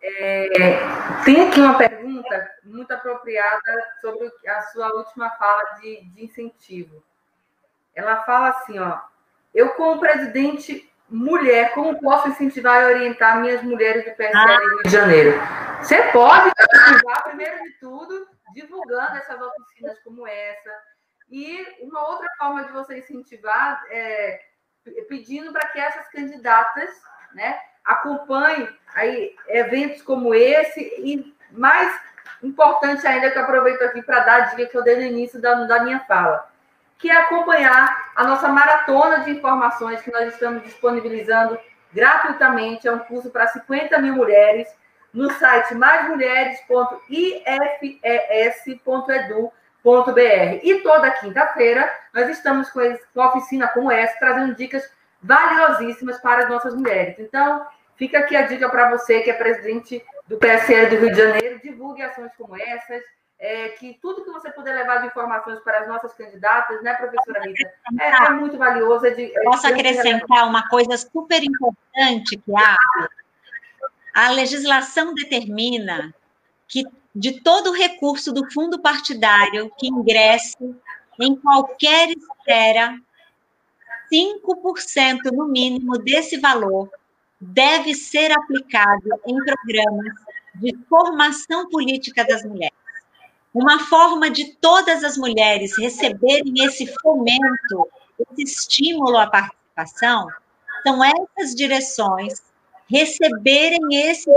É, tem aqui uma pergunta muito apropriada sobre a sua última fala de, de incentivo. Ela fala assim, ó, eu como presidente mulher, como posso incentivar e orientar minhas mulheres do PSL ah. Rio de Janeiro? Você pode incentivar, primeiro de tudo, divulgando essas oficinas como essa. E uma outra forma de você incentivar é pedindo para que essas candidatas né, acompanhem aí, eventos como esse e mais importante ainda que eu aproveito aqui para dar a dica que eu dei no início da, da minha fala que é acompanhar a nossa maratona de informações que nós estamos disponibilizando gratuitamente. É um curso para 50 mil mulheres no site maismulheres.ifes.edu.br. E toda quinta-feira nós estamos com uma oficina como essa, trazendo dicas valiosíssimas para as nossas mulheres. Então, fica aqui a dica para você que é presidente do PSL do Rio de Janeiro, divulgue ações como essas é, que tudo que você puder levar de informações para as nossas candidatas, né, professora Rita, é, é muito valioso. É de, é Posso acrescentar uma coisa super importante que há? A legislação determina que de todo recurso do fundo partidário que ingresse em qualquer esfera, 5% no mínimo desse valor deve ser aplicado em programas de formação política das mulheres. Uma forma de todas as mulheres receberem esse fomento, esse estímulo à participação, são essas direções receberem esse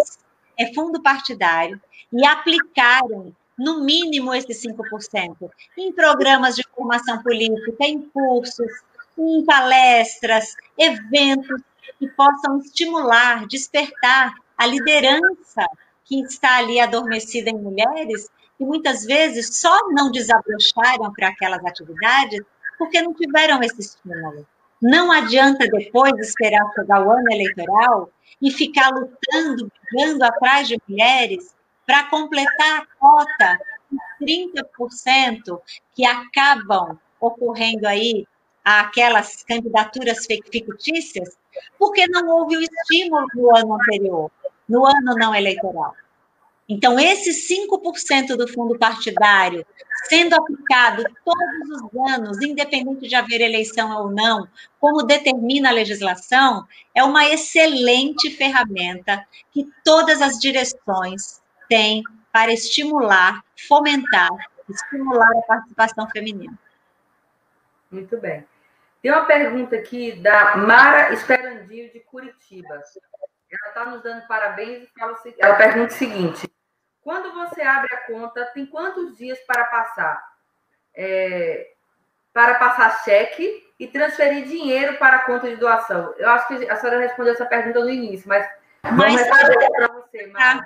é, fundo partidário e aplicarem, no mínimo, esse 5% em programas de formação política, em cursos, em palestras, eventos que possam estimular, despertar a liderança que está ali adormecida em mulheres que muitas vezes só não desabrocharam para aquelas atividades porque não tiveram esse estímulo. Não adianta depois esperar chegar o ano eleitoral e ficar lutando, brigando atrás de mulheres para completar a cota de 30% que acabam ocorrendo aí aquelas candidaturas fictícias, porque não houve o estímulo no ano anterior, no ano não eleitoral. Então, esses 5% do fundo partidário sendo aplicado todos os anos, independente de haver eleição ou não, como determina a legislação, é uma excelente ferramenta que todas as direções têm para estimular, fomentar, estimular a participação feminina. Muito bem. Tem uma pergunta aqui da Mara Esperandio, de Curitiba. Ela está nos dando parabéns e fala, ela pergunta o seguinte: quando você abre a conta, tem quantos dias para passar? É, para passar cheque e transferir dinheiro para a conta de doação? Eu acho que a senhora respondeu essa pergunta no início, mas, mas responder para você, Mara.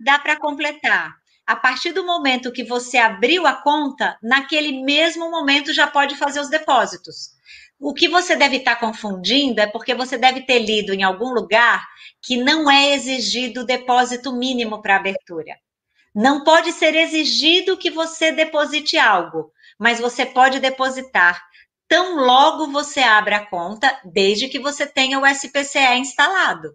Dá para completar. A partir do momento que você abriu a conta, naquele mesmo momento já pode fazer os depósitos. O que você deve estar confundindo é porque você deve ter lido em algum lugar que não é exigido depósito mínimo para abertura. Não pode ser exigido que você deposite algo, mas você pode depositar tão logo você abra a conta, desde que você tenha o SPCE instalado.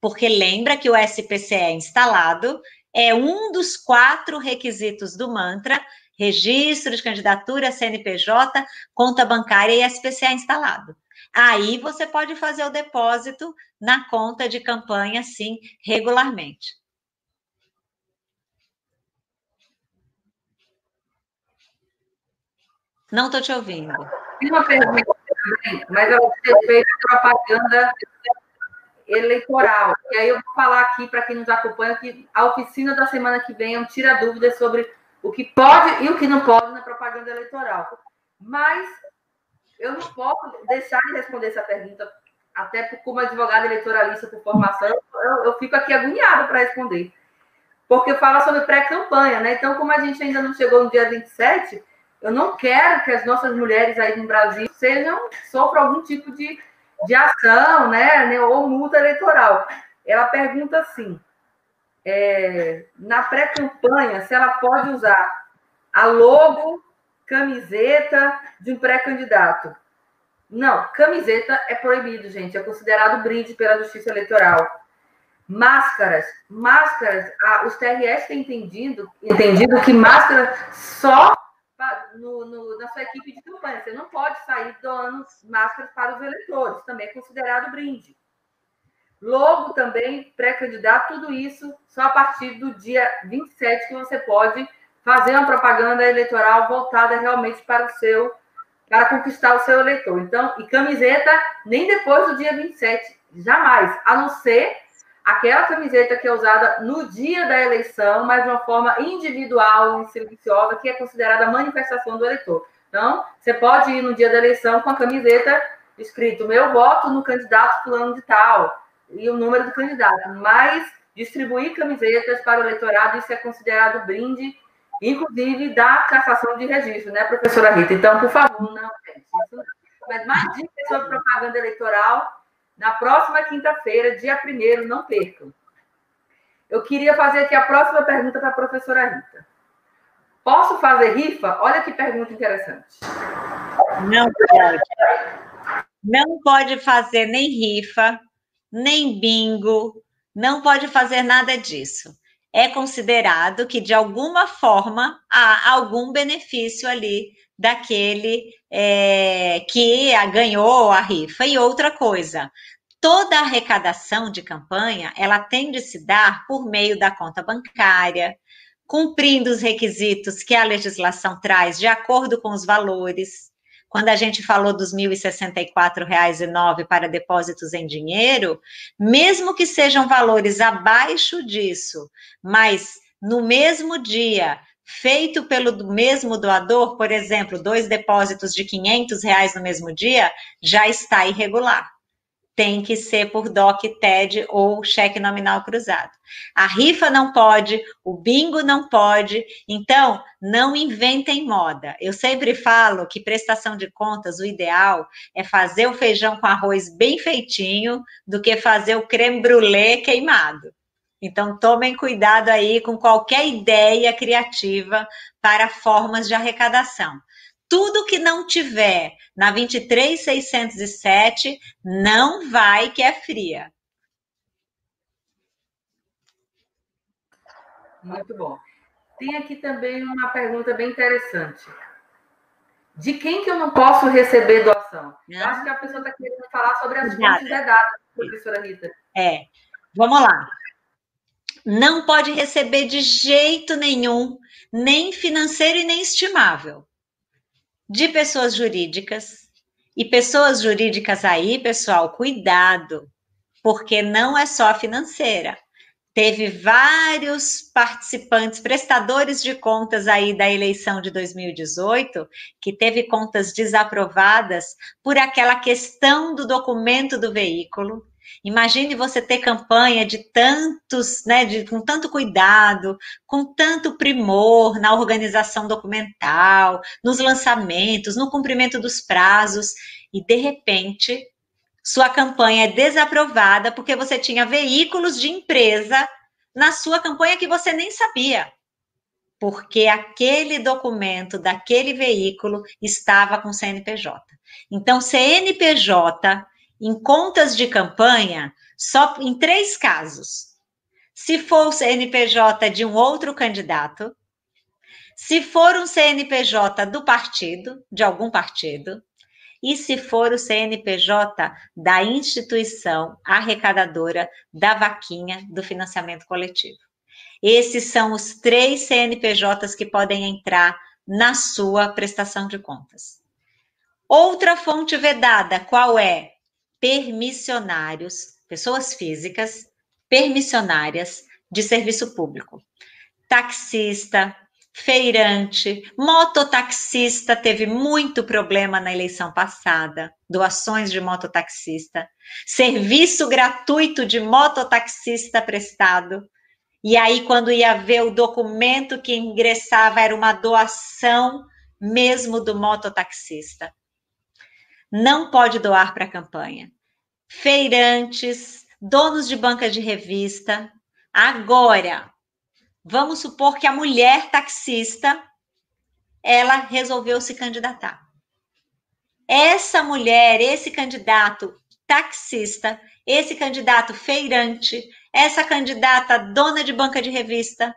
Porque lembra que o SPCE instalado é um dos quatro requisitos do mantra: registro de candidatura, CNPJ, conta bancária e SPCE instalado. Aí você pode fazer o depósito na conta de campanha, sim, regularmente. Não estou te ouvindo. Tem uma pergunta também, mas é a respeito da propaganda eleitoral. E aí eu vou falar aqui para quem nos acompanha que a oficina da semana que vem é um tira dúvidas sobre o que pode e o que não pode na propaganda eleitoral. Mas eu não posso deixar de responder essa pergunta, até como advogada eleitoralista por formação, eu, eu fico aqui agoniada para responder. Porque fala sobre pré-campanha, né? Então, como a gente ainda não chegou no dia 27, eu não quero que as nossas mulheres aí no Brasil sejam sofram algum tipo de, de ação, né, ou multa eleitoral. Ela pergunta assim: é, na pré-campanha, se ela pode usar a logo, camiseta de um pré-candidato. Não, camiseta é proibido, gente. É considerado brinde pela Justiça Eleitoral. Máscaras, máscaras, ah, os TRS têm entendido, entendido que máscara só no, no, na sua equipe de campanha. Você não pode sair doando máscaras para os eleitores, também é considerado brinde. Logo, também, pré-candidato, tudo isso só a partir do dia 27 que você pode fazer uma propaganda eleitoral voltada realmente para o seu, para conquistar o seu eleitor. Então, e camiseta nem depois do dia 27, jamais, a não ser aquela camiseta que é usada no dia da eleição, mas de uma forma individual e silenciosa, que é considerada manifestação do eleitor. Então, você pode ir no dia da eleição com a camiseta escrito meu voto no candidato fulano de tal e o número do candidato, mas distribuir camisetas para o eleitorado, isso é considerado brinde, inclusive da cassação de registro, né, professora Rita? Então, por favor, não, isso não. Mas mais dicas sobre propaganda eleitoral, na próxima quinta-feira, dia 1 não percam. Eu queria fazer aqui a próxima pergunta para a professora Rita. Posso fazer rifa? Olha que pergunta interessante. Não pode. Não pode fazer nem rifa, nem bingo, não pode fazer nada disso. É considerado que, de alguma forma, há algum benefício ali daquele é, que ganhou a rifa. E outra coisa, toda a arrecadação de campanha, ela tem de se dar por meio da conta bancária, cumprindo os requisitos que a legislação traz de acordo com os valores. Quando a gente falou dos R$ 1.064,09 para depósitos em dinheiro, mesmo que sejam valores abaixo disso, mas no mesmo dia feito pelo mesmo doador, por exemplo, dois depósitos de 500 reais no mesmo dia, já está irregular. Tem que ser por DOC, TED ou cheque nominal cruzado. A rifa não pode, o bingo não pode, então não inventem moda. Eu sempre falo que prestação de contas, o ideal é fazer o feijão com arroz bem feitinho do que fazer o creme brulee queimado. Então, tomem cuidado aí com qualquer ideia criativa para formas de arrecadação. Tudo que não tiver na 23607 não vai que é fria. Muito bom. Tem aqui também uma pergunta bem interessante. De quem que eu não posso receber doação? Eu acho que a pessoa está querendo falar sobre as fontes vedadas, professora Rita. É. Vamos lá não pode receber de jeito nenhum, nem financeiro e nem estimável, de pessoas jurídicas. E pessoas jurídicas aí, pessoal, cuidado, porque não é só financeira. Teve vários participantes, prestadores de contas aí da eleição de 2018, que teve contas desaprovadas por aquela questão do documento do veículo, Imagine você ter campanha de tantos, né, de, com tanto cuidado, com tanto primor na organização documental, nos lançamentos, no cumprimento dos prazos, e de repente sua campanha é desaprovada porque você tinha veículos de empresa na sua campanha que você nem sabia. Porque aquele documento daquele veículo estava com CNPJ. Então, CNPJ em contas de campanha só em três casos. Se for o CNPJ de um outro candidato, se for um CNPJ do partido, de algum partido, e se for o CNPJ da instituição arrecadadora da vaquinha do financiamento coletivo. Esses são os três CNPJs que podem entrar na sua prestação de contas. Outra fonte vedada, qual é? Permissionários, pessoas físicas permissionárias de serviço público. Taxista, feirante, mototaxista teve muito problema na eleição passada, doações de mototaxista, serviço gratuito de mototaxista prestado. E aí, quando ia ver o documento que ingressava, era uma doação mesmo do mototaxista não pode doar para a campanha. Feirantes, donos de banca de revista. Agora, vamos supor que a mulher taxista ela resolveu se candidatar. Essa mulher, esse candidato taxista, esse candidato feirante, essa candidata dona de banca de revista,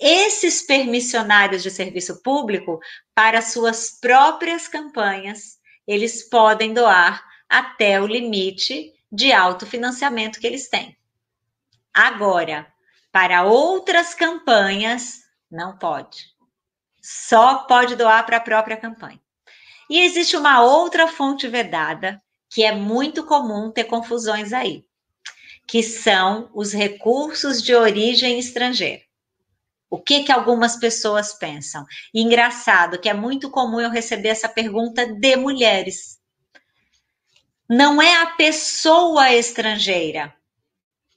esses permissionários de serviço público, para suas próprias campanhas, eles podem doar até o limite de autofinanciamento que eles têm. Agora, para outras campanhas, não pode. Só pode doar para a própria campanha. E existe uma outra fonte vedada, que é muito comum ter confusões aí, que são os recursos de origem estrangeira. O que que algumas pessoas pensam? E engraçado que é muito comum eu receber essa pergunta de mulheres. Não é a pessoa estrangeira,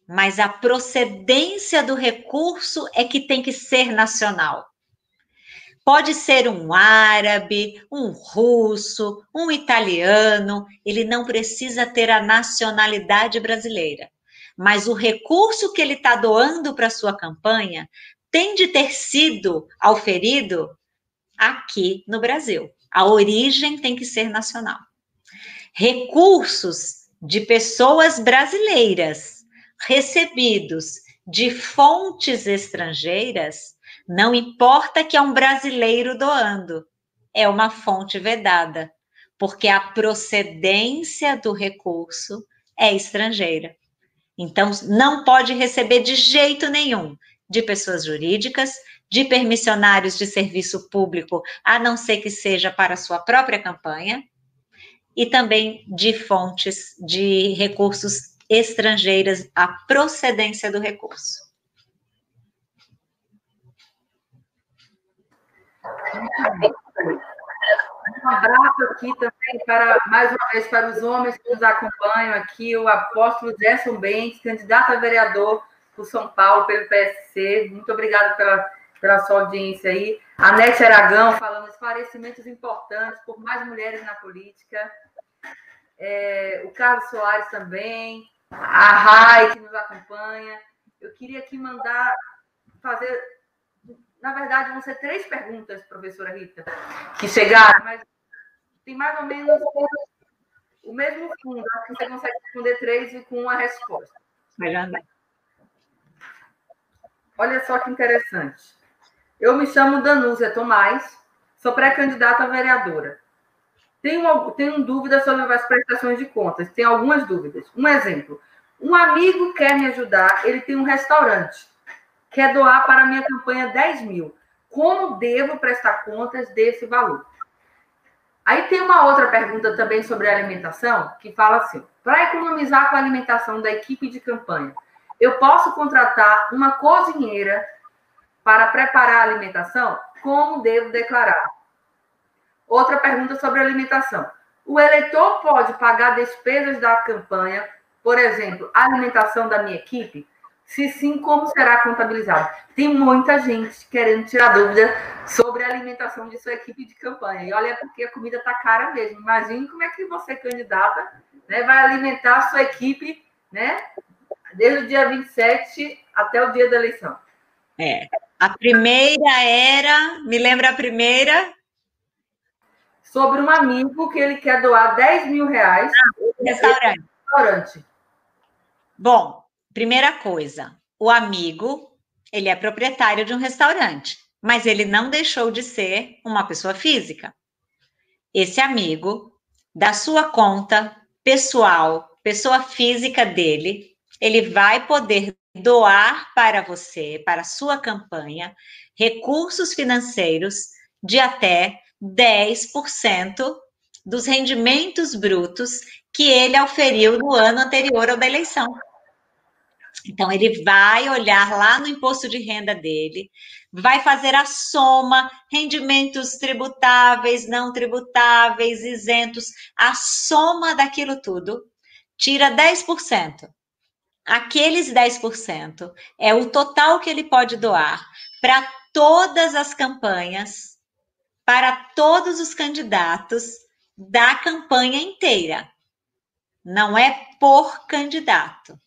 mas a procedência do recurso é que tem que ser nacional. Pode ser um árabe, um russo, um italiano, ele não precisa ter a nacionalidade brasileira. Mas o recurso que ele está doando para sua campanha tem de ter sido auferido aqui no Brasil. A origem tem que ser nacional. Recursos de pessoas brasileiras recebidos de fontes estrangeiras, não importa que é um brasileiro doando, é uma fonte vedada, porque a procedência do recurso é estrangeira. Então, não pode receber de jeito nenhum de pessoas jurídicas, de permissionários de serviço público, a não ser que seja para sua própria campanha, e também de fontes de recursos estrangeiras, a procedência do recurso. Um abraço aqui também para, mais uma vez, para os homens que nos acompanham aqui, o apóstolo Gerson Bentes, candidato a vereador por São Paulo, pelo PSC. Muito obrigada pela, pela sua audiência aí. A Nete Aragão falando esclarecimentos importantes por mais mulheres na política. É, o Carlos Soares também. A Rai, que nos acompanha. Eu queria aqui mandar fazer. Na verdade, vão ser três perguntas, professora Rita, que chegaram, mas tem mais ou menos o mesmo fundo. Acho que você consegue responder três e com uma resposta. Melhor não. Olha só que interessante. Eu me chamo Danúzia Tomás, sou pré-candidata a vereadora. Tenho, tenho dúvidas sobre as prestações de contas, tenho algumas dúvidas. Um exemplo: um amigo quer me ajudar, ele tem um restaurante, quer doar para a minha campanha 10 mil. Como devo prestar contas desse valor? Aí tem uma outra pergunta também sobre alimentação, que fala assim: para economizar com a alimentação da equipe de campanha, eu posso contratar uma cozinheira para preparar a alimentação? Como devo declarar? Outra pergunta sobre alimentação. O eleitor pode pagar despesas da campanha, por exemplo, a alimentação da minha equipe? Se sim, como será contabilizado? Tem muita gente querendo tirar dúvida sobre a alimentação de sua equipe de campanha. E olha, porque a comida está cara mesmo. Imagine como é que você, candidata, né, vai alimentar a sua equipe né, desde o dia 27 até o dia da eleição. É. A primeira era, me lembra a primeira? Sobre um amigo que ele quer doar 10 mil reais. Ah, restaurante. restaurante. Bom, primeira coisa, o amigo, ele é proprietário de um restaurante, mas ele não deixou de ser uma pessoa física. Esse amigo, da sua conta pessoal, pessoa física dele, ele vai poder doar para você, para a sua campanha, recursos financeiros de até 10% dos rendimentos brutos que ele auferiu no ano anterior ao da eleição. Então, ele vai olhar lá no imposto de renda dele, vai fazer a soma, rendimentos tributáveis, não tributáveis, isentos, a soma daquilo tudo, tira 10% aqueles 10% é o total que ele pode doar para todas as campanhas, para todos os candidatos da campanha inteira. Não é por candidato.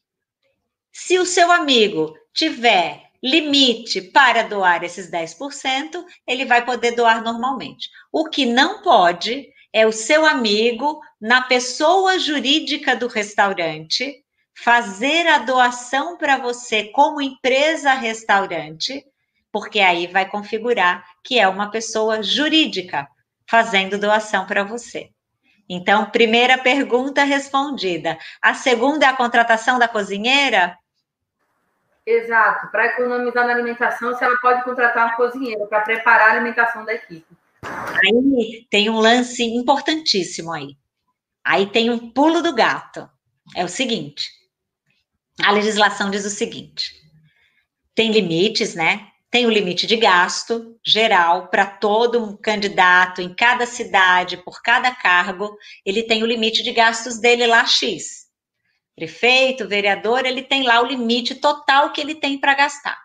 Se o seu amigo tiver limite para doar esses 10%, ele vai poder doar normalmente. O que não pode é o seu amigo, na pessoa jurídica do restaurante, fazer a doação para você como empresa restaurante, porque aí vai configurar que é uma pessoa jurídica fazendo doação para você. Então, primeira pergunta respondida. A segunda é a contratação da cozinheira? Exato. Para economizar na alimentação, você pode contratar uma cozinheira para preparar a alimentação da equipe. Aí tem um lance importantíssimo aí. Aí tem um pulo do gato. É o seguinte: a legislação diz o seguinte: tem limites, né? Tem o limite de gasto geral para todo um candidato em cada cidade, por cada cargo, ele tem o limite de gastos dele lá X. Prefeito, vereador, ele tem lá o limite total que ele tem para gastar.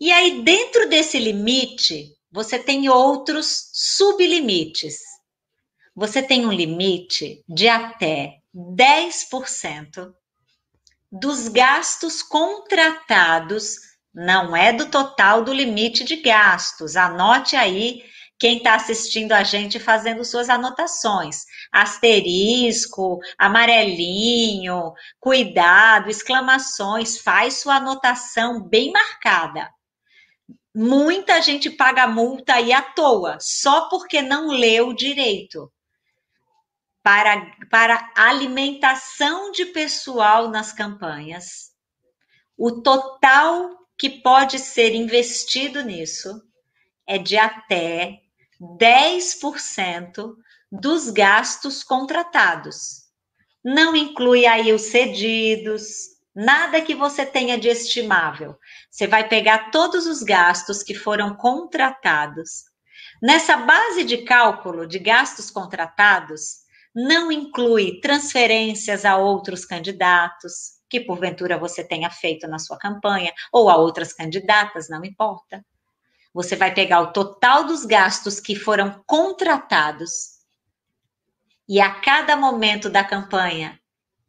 E aí, dentro desse limite, você tem outros sublimites. Você tem um limite de até 10% dos gastos contratados, não é do total do limite de gastos. Anote aí quem está assistindo a gente fazendo suas anotações. Asterisco, amarelinho, cuidado, exclamações, faz sua anotação bem marcada. Muita gente paga multa aí à toa, só porque não leu direito para, para alimentação de pessoal nas campanhas, o total que pode ser investido nisso é de até 10% dos gastos contratados. Não inclui aí os cedidos, nada que você tenha de estimável. Você vai pegar todos os gastos que foram contratados. Nessa base de cálculo de gastos contratados, não inclui transferências a outros candidatos, que porventura você tenha feito na sua campanha, ou a outras candidatas, não importa. Você vai pegar o total dos gastos que foram contratados e a cada momento da campanha,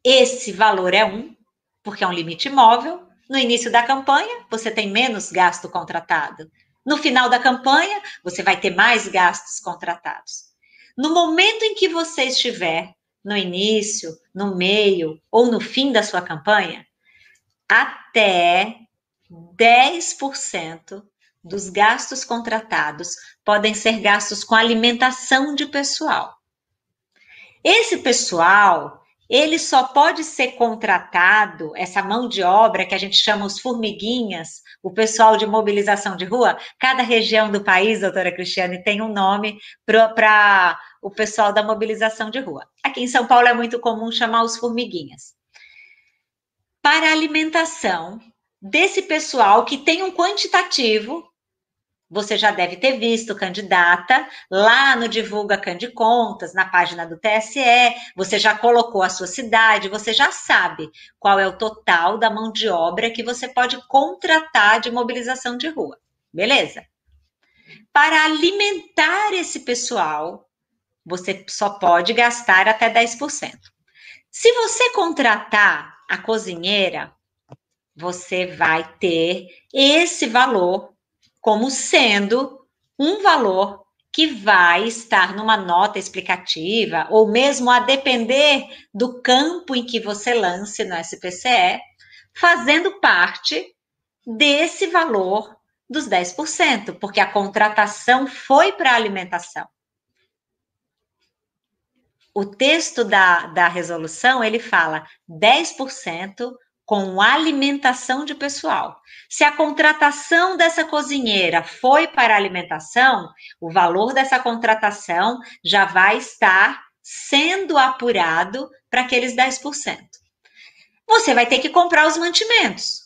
esse valor é um, porque é um limite móvel. No início da campanha, você tem menos gasto contratado. No final da campanha, você vai ter mais gastos contratados. No momento em que você estiver no início, no meio ou no fim da sua campanha, até 10% dos gastos contratados podem ser gastos com alimentação de pessoal. Esse pessoal ele só pode ser contratado, essa mão de obra que a gente chama os formiguinhas, o pessoal de mobilização de rua, cada região do país, doutora Cristiane, tem um nome para o pessoal da mobilização de rua. Aqui em São Paulo é muito comum chamar os formiguinhas. Para a alimentação desse pessoal que tem um quantitativo você já deve ter visto candidata lá no Divulga Candicontas, na página do TSE, você já colocou a sua cidade, você já sabe qual é o total da mão de obra que você pode contratar de mobilização de rua. Beleza? Para alimentar esse pessoal, você só pode gastar até 10%. Se você contratar a cozinheira, você vai ter esse valor como sendo um valor que vai estar numa nota explicativa, ou mesmo a depender do campo em que você lance no SPCE, fazendo parte desse valor dos 10%, porque a contratação foi para alimentação. O texto da, da resolução, ele fala 10% com alimentação de pessoal. Se a contratação dessa cozinheira foi para alimentação, o valor dessa contratação já vai estar sendo apurado para aqueles 10%. Você vai ter que comprar os mantimentos.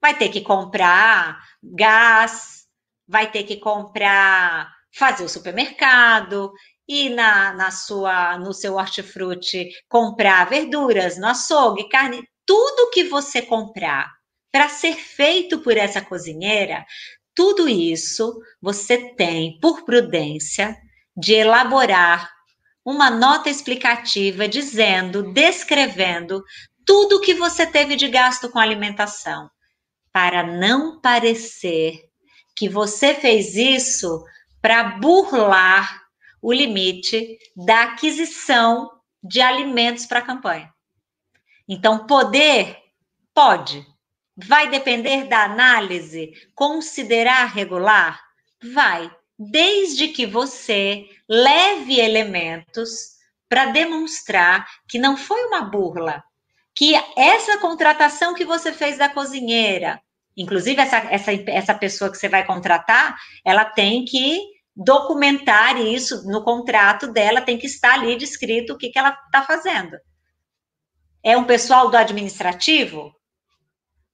Vai ter que comprar gás, vai ter que comprar, fazer o supermercado, e na, na sua no seu hortifruti comprar verduras no açougue, carne, tudo que você comprar para ser feito por essa cozinheira, tudo isso você tem, por prudência, de elaborar uma nota explicativa dizendo, descrevendo tudo que você teve de gasto com alimentação, para não parecer que você fez isso para burlar o limite da aquisição de alimentos para a campanha. Então, poder pode. Vai depender da análise, considerar regular? Vai, desde que você leve elementos para demonstrar que não foi uma burla, que essa contratação que você fez da cozinheira, inclusive essa, essa, essa pessoa que você vai contratar, ela tem que documentar isso no contrato dela, tem que estar ali descrito o que, que ela está fazendo. É um pessoal do administrativo?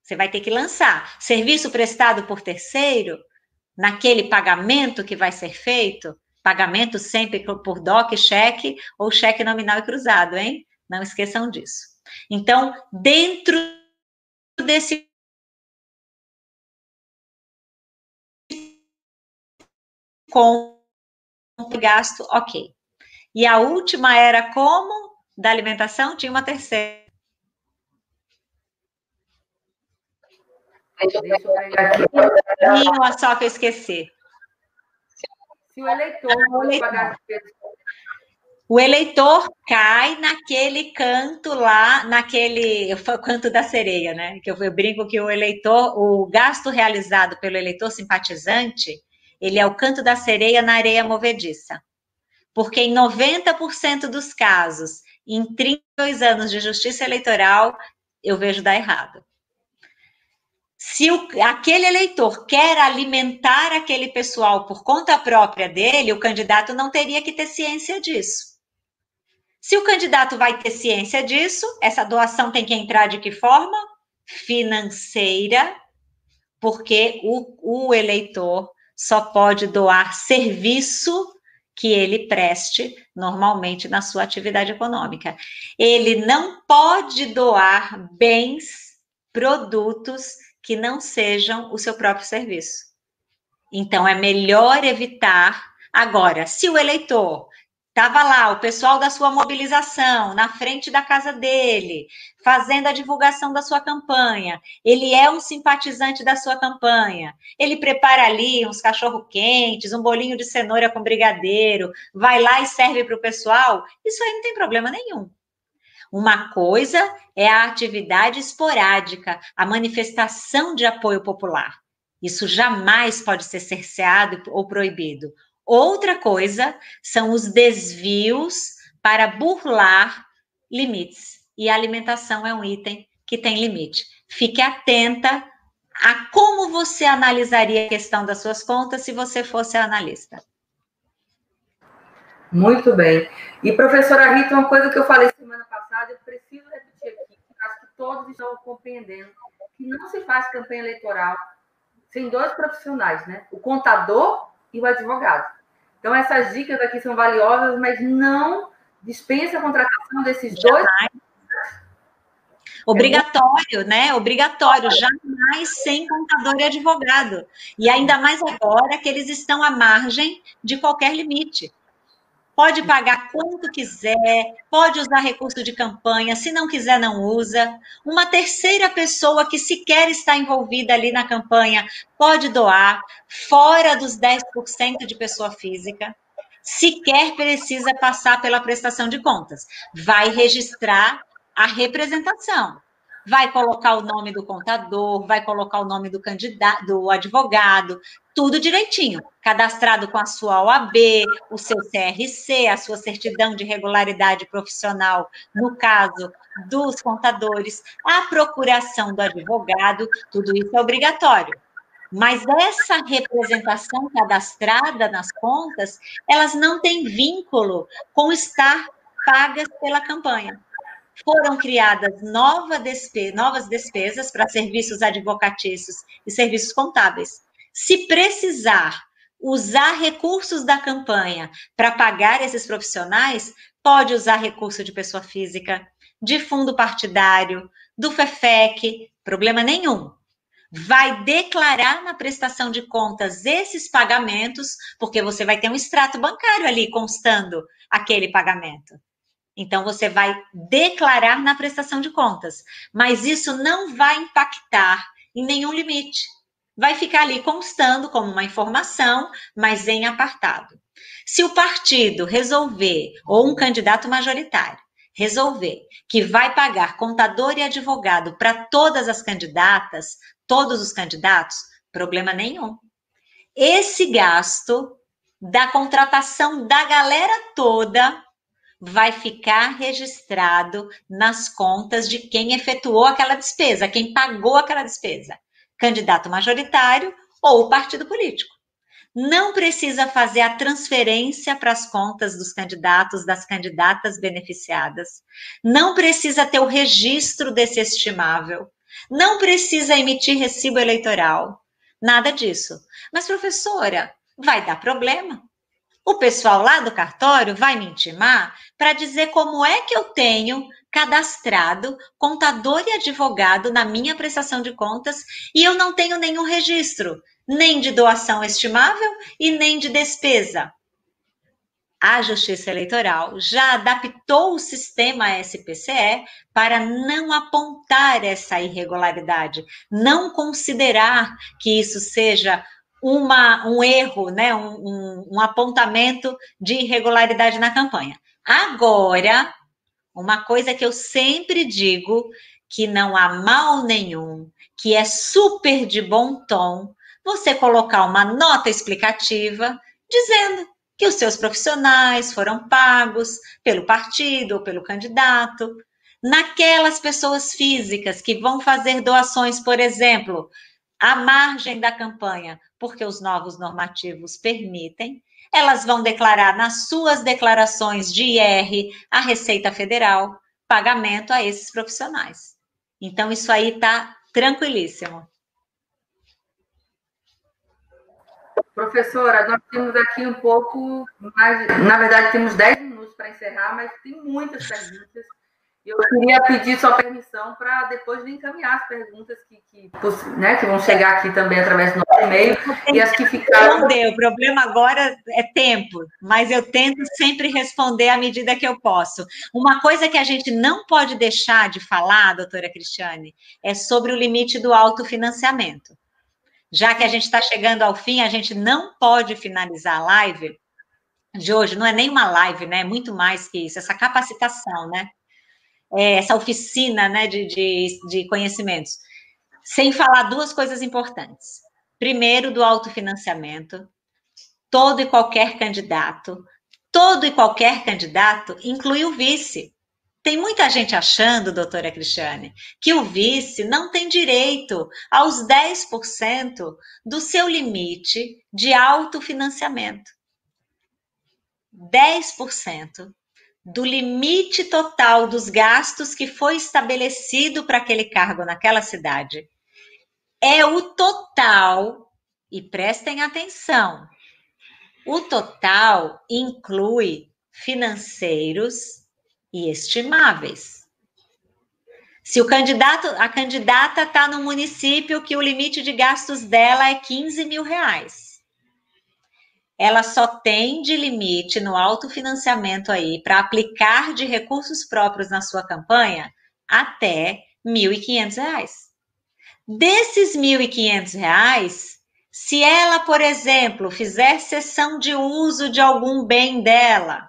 Você vai ter que lançar. Serviço prestado por terceiro, naquele pagamento que vai ser feito, pagamento sempre por DOC, cheque ou cheque nominal e cruzado, hein? Não esqueçam disso. Então, dentro desse com gasto, ok. E a última era como? Da alimentação, tinha uma terceira. Deixa eu pegar aqui. Uma só que eu esqueci. Se o eleitor, o eleitor pagar o eleitor cai naquele canto lá, naquele canto da sereia, né? Que eu, eu brinco que o eleitor, o gasto realizado pelo eleitor simpatizante, ele é o canto da sereia na areia movediça. Porque em 90% dos casos, em 32 anos de justiça eleitoral, eu vejo dar errado. Se o, aquele eleitor quer alimentar aquele pessoal por conta própria dele, o candidato não teria que ter ciência disso. Se o candidato vai ter ciência disso, essa doação tem que entrar de que forma? Financeira, porque o, o eleitor só pode doar serviço que ele preste normalmente na sua atividade econômica. Ele não pode doar bens, produtos que não sejam o seu próprio serviço. Então é melhor evitar. Agora, se o eleitor Estava lá o pessoal da sua mobilização na frente da casa dele, fazendo a divulgação da sua campanha. Ele é um simpatizante da sua campanha. Ele prepara ali uns cachorro quentes, um bolinho de cenoura com brigadeiro, vai lá e serve para o pessoal. Isso aí não tem problema nenhum. Uma coisa é a atividade esporádica, a manifestação de apoio popular. Isso jamais pode ser cerceado ou proibido. Outra coisa são os desvios para burlar limites. E a alimentação é um item que tem limite. Fique atenta a como você analisaria a questão das suas contas se você fosse analista. Muito bem. E, professora Rita, uma coisa que eu falei semana passada, eu preciso repetir aqui, acho que todos estão compreendendo, que não se faz campanha eleitoral sem dois profissionais, né? O contador e o advogado. Então, essas dicas aqui são valiosas, mas não dispensa a contratação desses dois. Obrigatório, né? Obrigatório, jamais sem contador e advogado. E ainda mais agora que eles estão à margem de qualquer limite pode pagar quanto quiser, pode usar recurso de campanha, se não quiser, não usa. Uma terceira pessoa que sequer está envolvida ali na campanha pode doar, fora dos 10% de pessoa física. Sequer precisa passar pela prestação de contas. Vai registrar a representação vai colocar o nome do contador, vai colocar o nome do candidato, do advogado, tudo direitinho, cadastrado com a sua OAB, o seu CRC, a sua certidão de regularidade profissional, no caso dos contadores, a procuração do advogado, tudo isso é obrigatório. Mas essa representação cadastrada nas contas, elas não têm vínculo com estar pagas pela campanha foram criadas nova despe novas despesas para serviços advocatícios e serviços contábeis. Se precisar usar recursos da campanha para pagar esses profissionais, pode usar recurso de pessoa física, de fundo partidário, do FEFEC, problema nenhum. Vai declarar na prestação de contas esses pagamentos, porque você vai ter um extrato bancário ali constando aquele pagamento. Então, você vai declarar na prestação de contas, mas isso não vai impactar em nenhum limite. Vai ficar ali constando como uma informação, mas em apartado. Se o partido resolver, ou um candidato majoritário, resolver que vai pagar contador e advogado para todas as candidatas, todos os candidatos, problema nenhum. Esse gasto da contratação da galera toda vai ficar registrado nas contas de quem efetuou aquela despesa, quem pagou aquela despesa, candidato majoritário ou partido político. Não precisa fazer a transferência para as contas dos candidatos, das candidatas beneficiadas, não precisa ter o registro desse estimável, não precisa emitir recibo eleitoral, nada disso. Mas, professora, vai dar problema. O pessoal lá do cartório vai me intimar para dizer como é que eu tenho cadastrado contador e advogado na minha prestação de contas e eu não tenho nenhum registro nem de doação estimável e nem de despesa. A Justiça Eleitoral já adaptou o sistema SPCE para não apontar essa irregularidade, não considerar que isso seja uma, um erro, né, um, um, um apontamento de irregularidade na campanha. Agora, uma coisa que eu sempre digo, que não há mal nenhum, que é super de bom tom, você colocar uma nota explicativa dizendo que os seus profissionais foram pagos pelo partido ou pelo candidato. Naquelas pessoas físicas que vão fazer doações, por exemplo, à margem da campanha, porque os novos normativos permitem, elas vão declarar nas suas declarações de IR à Receita Federal pagamento a esses profissionais. Então, isso aí está tranquilíssimo. Professora, nós temos aqui um pouco mais. Na verdade, temos 10 minutos para encerrar, mas tem muitas perguntas. Eu queria pedir sua permissão para depois de encaminhar as perguntas que, que, né, que vão chegar aqui também através do nosso e-mail e as que ficaram. Responder. O problema agora é tempo, mas eu tento sempre responder à medida que eu posso. Uma coisa que a gente não pode deixar de falar, doutora Cristiane, é sobre o limite do autofinanciamento. Já que a gente está chegando ao fim, a gente não pode finalizar a live de hoje, não é nem uma live, né? É muito mais que isso, essa capacitação, né? É, essa oficina né, de, de, de conhecimentos, sem falar duas coisas importantes. Primeiro, do autofinanciamento. Todo e qualquer candidato, todo e qualquer candidato inclui o vice. Tem muita gente achando, doutora Cristiane, que o vice não tem direito aos 10% do seu limite de autofinanciamento. 10% do limite total dos gastos que foi estabelecido para aquele cargo naquela cidade. É o total, e prestem atenção, o total inclui financeiros, e estimáveis. Se o candidato, a candidata está no município que o limite de gastos dela é 15 mil reais, ela só tem de limite no autofinanciamento aí para aplicar de recursos próprios na sua campanha até R$ 1.500. Desses R$ 1.500, se ela, por exemplo, fizer cessão de uso de algum bem dela,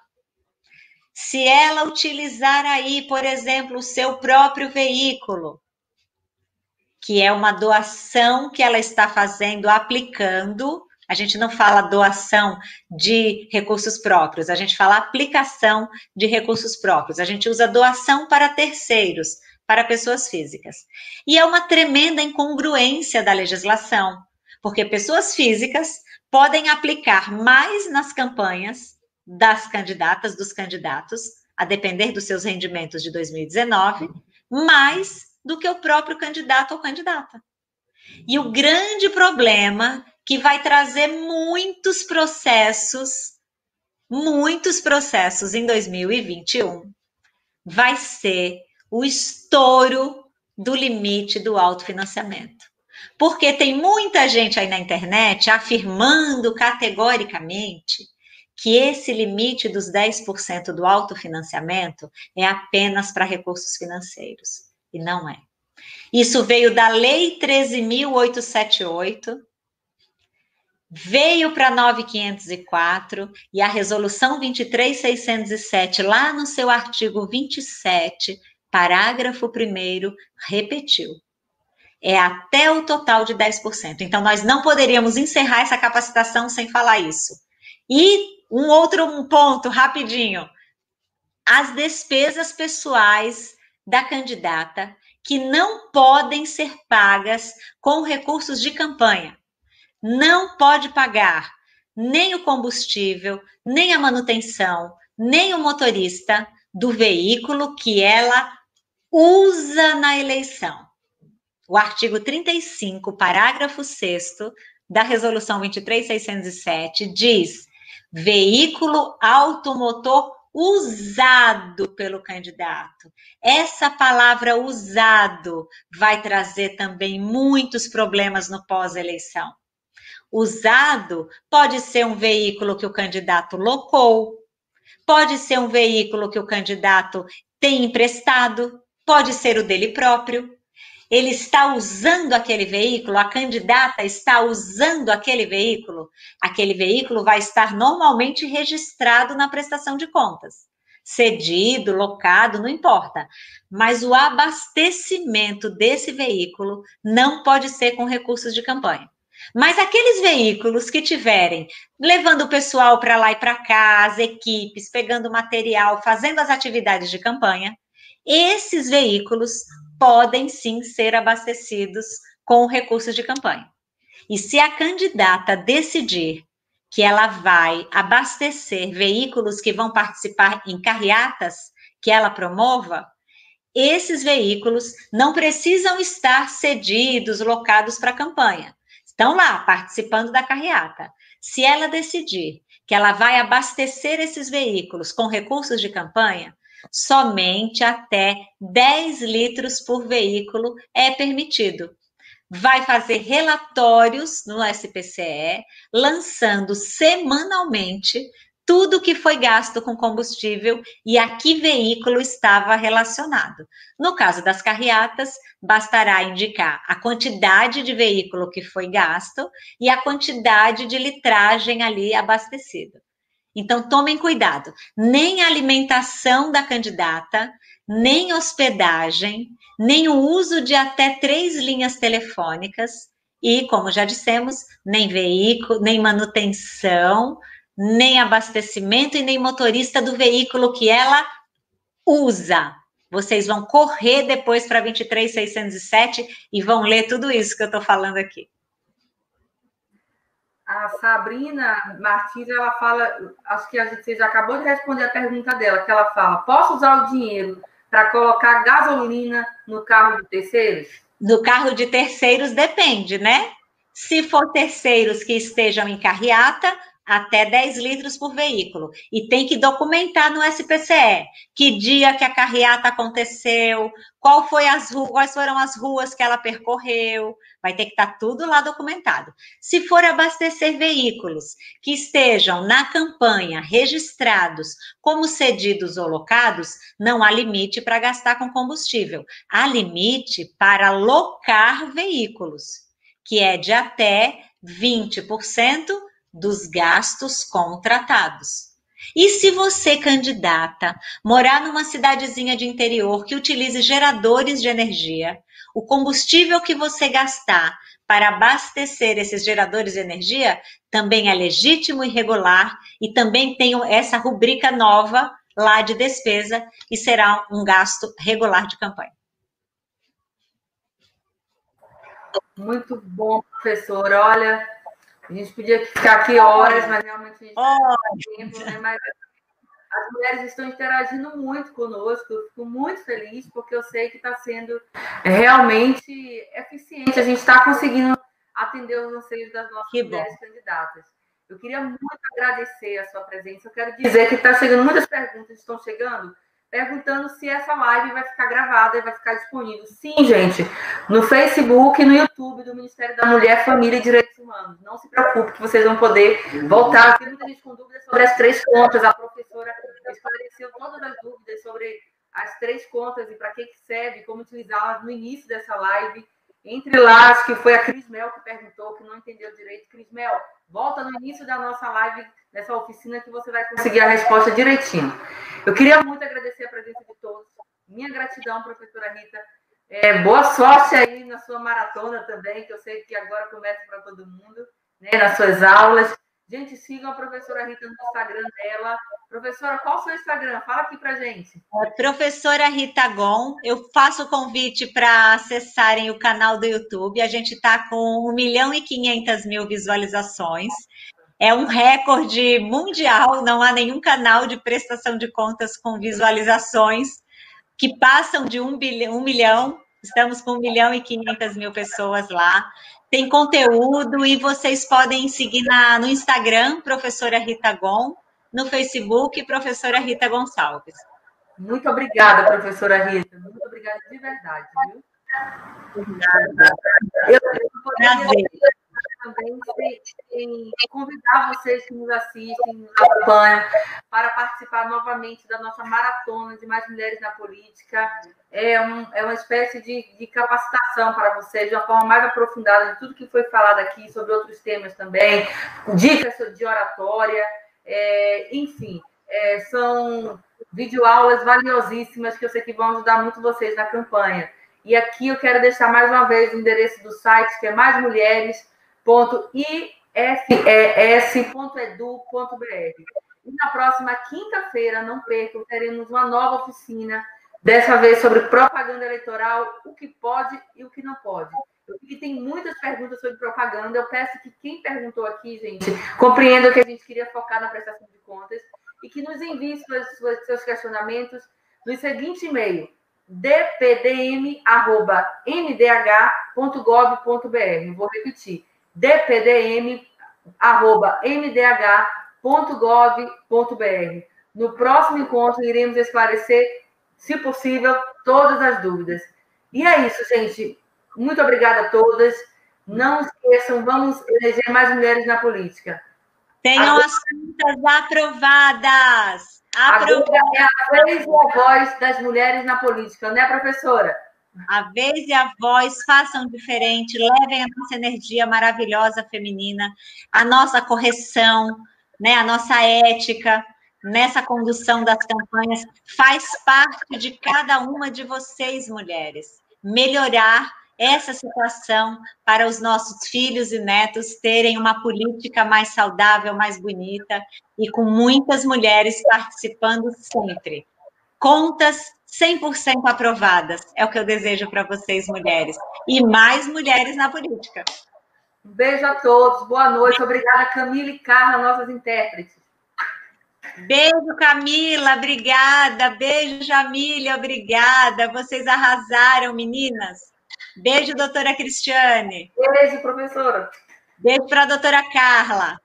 se ela utilizar aí, por exemplo, o seu próprio veículo, que é uma doação que ela está fazendo, aplicando. A gente não fala doação de recursos próprios, a gente fala aplicação de recursos próprios. A gente usa doação para terceiros, para pessoas físicas. E é uma tremenda incongruência da legislação, porque pessoas físicas podem aplicar mais nas campanhas das candidatas, dos candidatos, a depender dos seus rendimentos de 2019, mais do que o próprio candidato ou candidata. E o grande problema que vai trazer muitos processos, muitos processos em 2021, vai ser o estouro do limite do autofinanciamento. Porque tem muita gente aí na internet afirmando categoricamente que esse limite dos 10% do autofinanciamento é apenas para recursos financeiros. E não é. Isso veio da Lei 13.878 veio para 9504 e a resolução 23607, lá no seu artigo 27, parágrafo 1 repetiu. É até o total de 10%. Então, nós não poderíamos encerrar essa capacitação sem falar isso. E um outro ponto, rapidinho. As despesas pessoais da candidata que não podem ser pagas com recursos de campanha não pode pagar nem o combustível, nem a manutenção, nem o motorista do veículo que ela usa na eleição. O artigo 35, parágrafo 6 da Resolução 23607 diz: veículo automotor usado pelo candidato. Essa palavra usado vai trazer também muitos problemas no pós-eleição. Usado pode ser um veículo que o candidato locou, pode ser um veículo que o candidato tem emprestado, pode ser o dele próprio. Ele está usando aquele veículo, a candidata está usando aquele veículo, aquele veículo vai estar normalmente registrado na prestação de contas. Cedido, locado, não importa. Mas o abastecimento desse veículo não pode ser com recursos de campanha. Mas aqueles veículos que tiverem levando o pessoal para lá e para cá, as equipes, pegando material, fazendo as atividades de campanha, esses veículos podem sim ser abastecidos com recursos de campanha. E se a candidata decidir que ela vai abastecer veículos que vão participar em carreatas que ela promova, esses veículos não precisam estar cedidos, locados para a campanha estão lá participando da carreata. Se ela decidir que ela vai abastecer esses veículos com recursos de campanha, somente até 10 litros por veículo é permitido. Vai fazer relatórios no SPCE, lançando semanalmente tudo que foi gasto com combustível e a que veículo estava relacionado. No caso das carreatas, bastará indicar a quantidade de veículo que foi gasto e a quantidade de litragem ali abastecida. Então, tomem cuidado, nem a alimentação da candidata, nem hospedagem, nem o uso de até três linhas telefônicas e, como já dissemos, nem veículo, nem manutenção, nem abastecimento e nem motorista do veículo que ela usa. Vocês vão correr depois para 23607 e vão ler tudo isso que eu estou falando aqui. A Sabrina Martins, ela fala, acho que a gente você já acabou de responder a pergunta dela, que ela fala: posso usar o dinheiro para colocar gasolina no carro de terceiros? No carro de terceiros depende, né? Se for terceiros que estejam em carreata, até 10 litros por veículo. E tem que documentar no SPCE que dia que a carreata aconteceu, qual foi as quais foram as ruas que ela percorreu. Vai ter que estar tá tudo lá documentado. Se for abastecer veículos que estejam na campanha registrados como cedidos ou locados, não há limite para gastar com combustível. Há limite para locar veículos, que é de até 20% dos gastos contratados. E se você, candidata, morar numa cidadezinha de interior que utilize geradores de energia, o combustível que você gastar para abastecer esses geradores de energia também é legítimo e regular e também tem essa rubrica nova lá de despesa e será um gasto regular de campanha. Muito bom, professor. Olha, a gente podia ficar aqui horas, mas realmente a gente não tem tempo, né? Mas as mulheres estão interagindo muito conosco, eu fico muito feliz, porque eu sei que está sendo realmente eficiente. A gente está conseguindo atender os anseios das nossas que mulheres bom. candidatas. Eu queria muito agradecer a sua presença. Eu quero dizer que está chegando muitas perguntas, estão chegando perguntando se essa live vai ficar gravada e vai ficar disponível. Sim, gente, no Facebook e no YouTube do Ministério da Mulher, Família e Direitos Humanos. Não se preocupe que vocês vão poder voltar. Tem muita gente com dúvidas sobre as três contas. A professora esclareceu todas as dúvidas sobre as três contas e para que, que serve, como utilizá-las no início dessa live. Entre lá, acho que foi a Cris Mel que perguntou, que não entendeu direito. Cris Mel, Volta no início da nossa live, nessa oficina, que você vai conseguir a resposta direitinho. Eu queria muito agradecer a presença de todos. Minha gratidão, professora Rita. É, boa sorte aí na sua maratona também, que eu sei que agora começa para todo mundo, né, nas suas aulas. Gente, sigam a professora Rita no Instagram dela. Professora, qual o seu Instagram? Fala aqui para gente. É professora Rita Gon. Eu faço o convite para acessarem o canal do YouTube. A gente está com 1 milhão e 500 mil visualizações. É um recorde mundial. Não há nenhum canal de prestação de contas com visualizações que passam de 1, bilhão, 1 milhão. Estamos com 1 milhão e 500 mil pessoas lá tem conteúdo e vocês podem seguir na, no Instagram, professora Rita Gon, no Facebook, professora Rita Gonçalves. Muito obrigada, professora Rita. Muito obrigada de verdade, viu? Obrigada. Eu, eu Prazer também em convidar vocês que nos assistem, nos acompanham, para participar novamente da nossa maratona de Mais Mulheres na Política. É, um, é uma espécie de, de capacitação para vocês, de uma forma mais aprofundada de tudo que foi falado aqui, sobre outros temas também, dicas de oratória, é, enfim, é, são videoaulas valiosíssimas que eu sei que vão ajudar muito vocês na campanha. E aqui eu quero deixar mais uma vez o endereço do site, que é Mais Mulheres www.ifes.edu.br. E na próxima quinta-feira, não percam, teremos uma nova oficina, dessa vez sobre propaganda eleitoral, o que pode e o que não pode. Que tem muitas perguntas sobre propaganda. Eu peço que quem perguntou aqui, gente, compreenda que a gente queria focar na prestação de contas e que nos envie suas, suas, seus questionamentos no seguinte e-mail: dpdm.mdh.gov.br. Vou repetir dpdm.mdh.gov.br. No próximo encontro, iremos esclarecer, se possível, todas as dúvidas. E é isso, gente. Muito obrigada a todas. Não esqueçam, vamos eleger mais mulheres na política. Tenham Agora, as contas aprovadas. Aprovadas. Agora é a vez e a voz das mulheres na política, né, professora? A vez e a voz façam diferente, levem a nossa energia maravilhosa feminina, a nossa correção, né, a nossa ética nessa condução das campanhas faz parte de cada uma de vocês, mulheres. Melhorar essa situação para os nossos filhos e netos terem uma política mais saudável, mais bonita e com muitas mulheres participando sempre. Contas 100% aprovadas. É o que eu desejo para vocês, mulheres. E mais mulheres na política. Um beijo a todos. Boa noite. Obrigada, Camila e Carla, nossas intérpretes. Beijo, Camila. Obrigada. Beijo, Jamília. Obrigada. Vocês arrasaram, meninas. Beijo, doutora Cristiane. Beijo, professora. Beijo para a doutora Carla.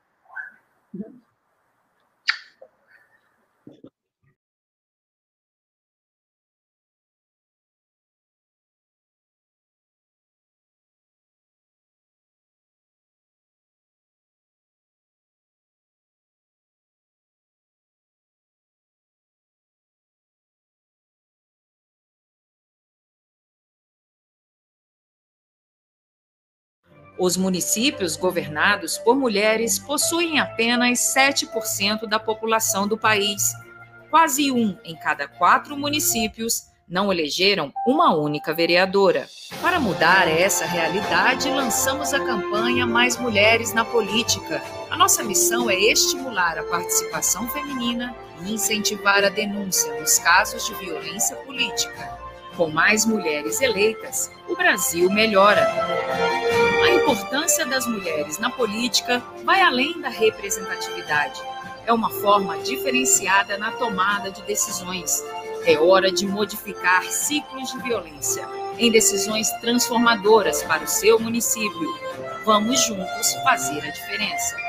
Os municípios governados por mulheres possuem apenas 7% da população do país. Quase um em cada quatro municípios não elegeram uma única vereadora. Para mudar essa realidade, lançamos a campanha Mais Mulheres na Política. A nossa missão é estimular a participação feminina e incentivar a denúncia nos casos de violência política. Com mais mulheres eleitas, o Brasil melhora. A importância das mulheres na política vai além da representatividade. É uma forma diferenciada na tomada de decisões. É hora de modificar ciclos de violência em decisões transformadoras para o seu município. Vamos juntos fazer a diferença.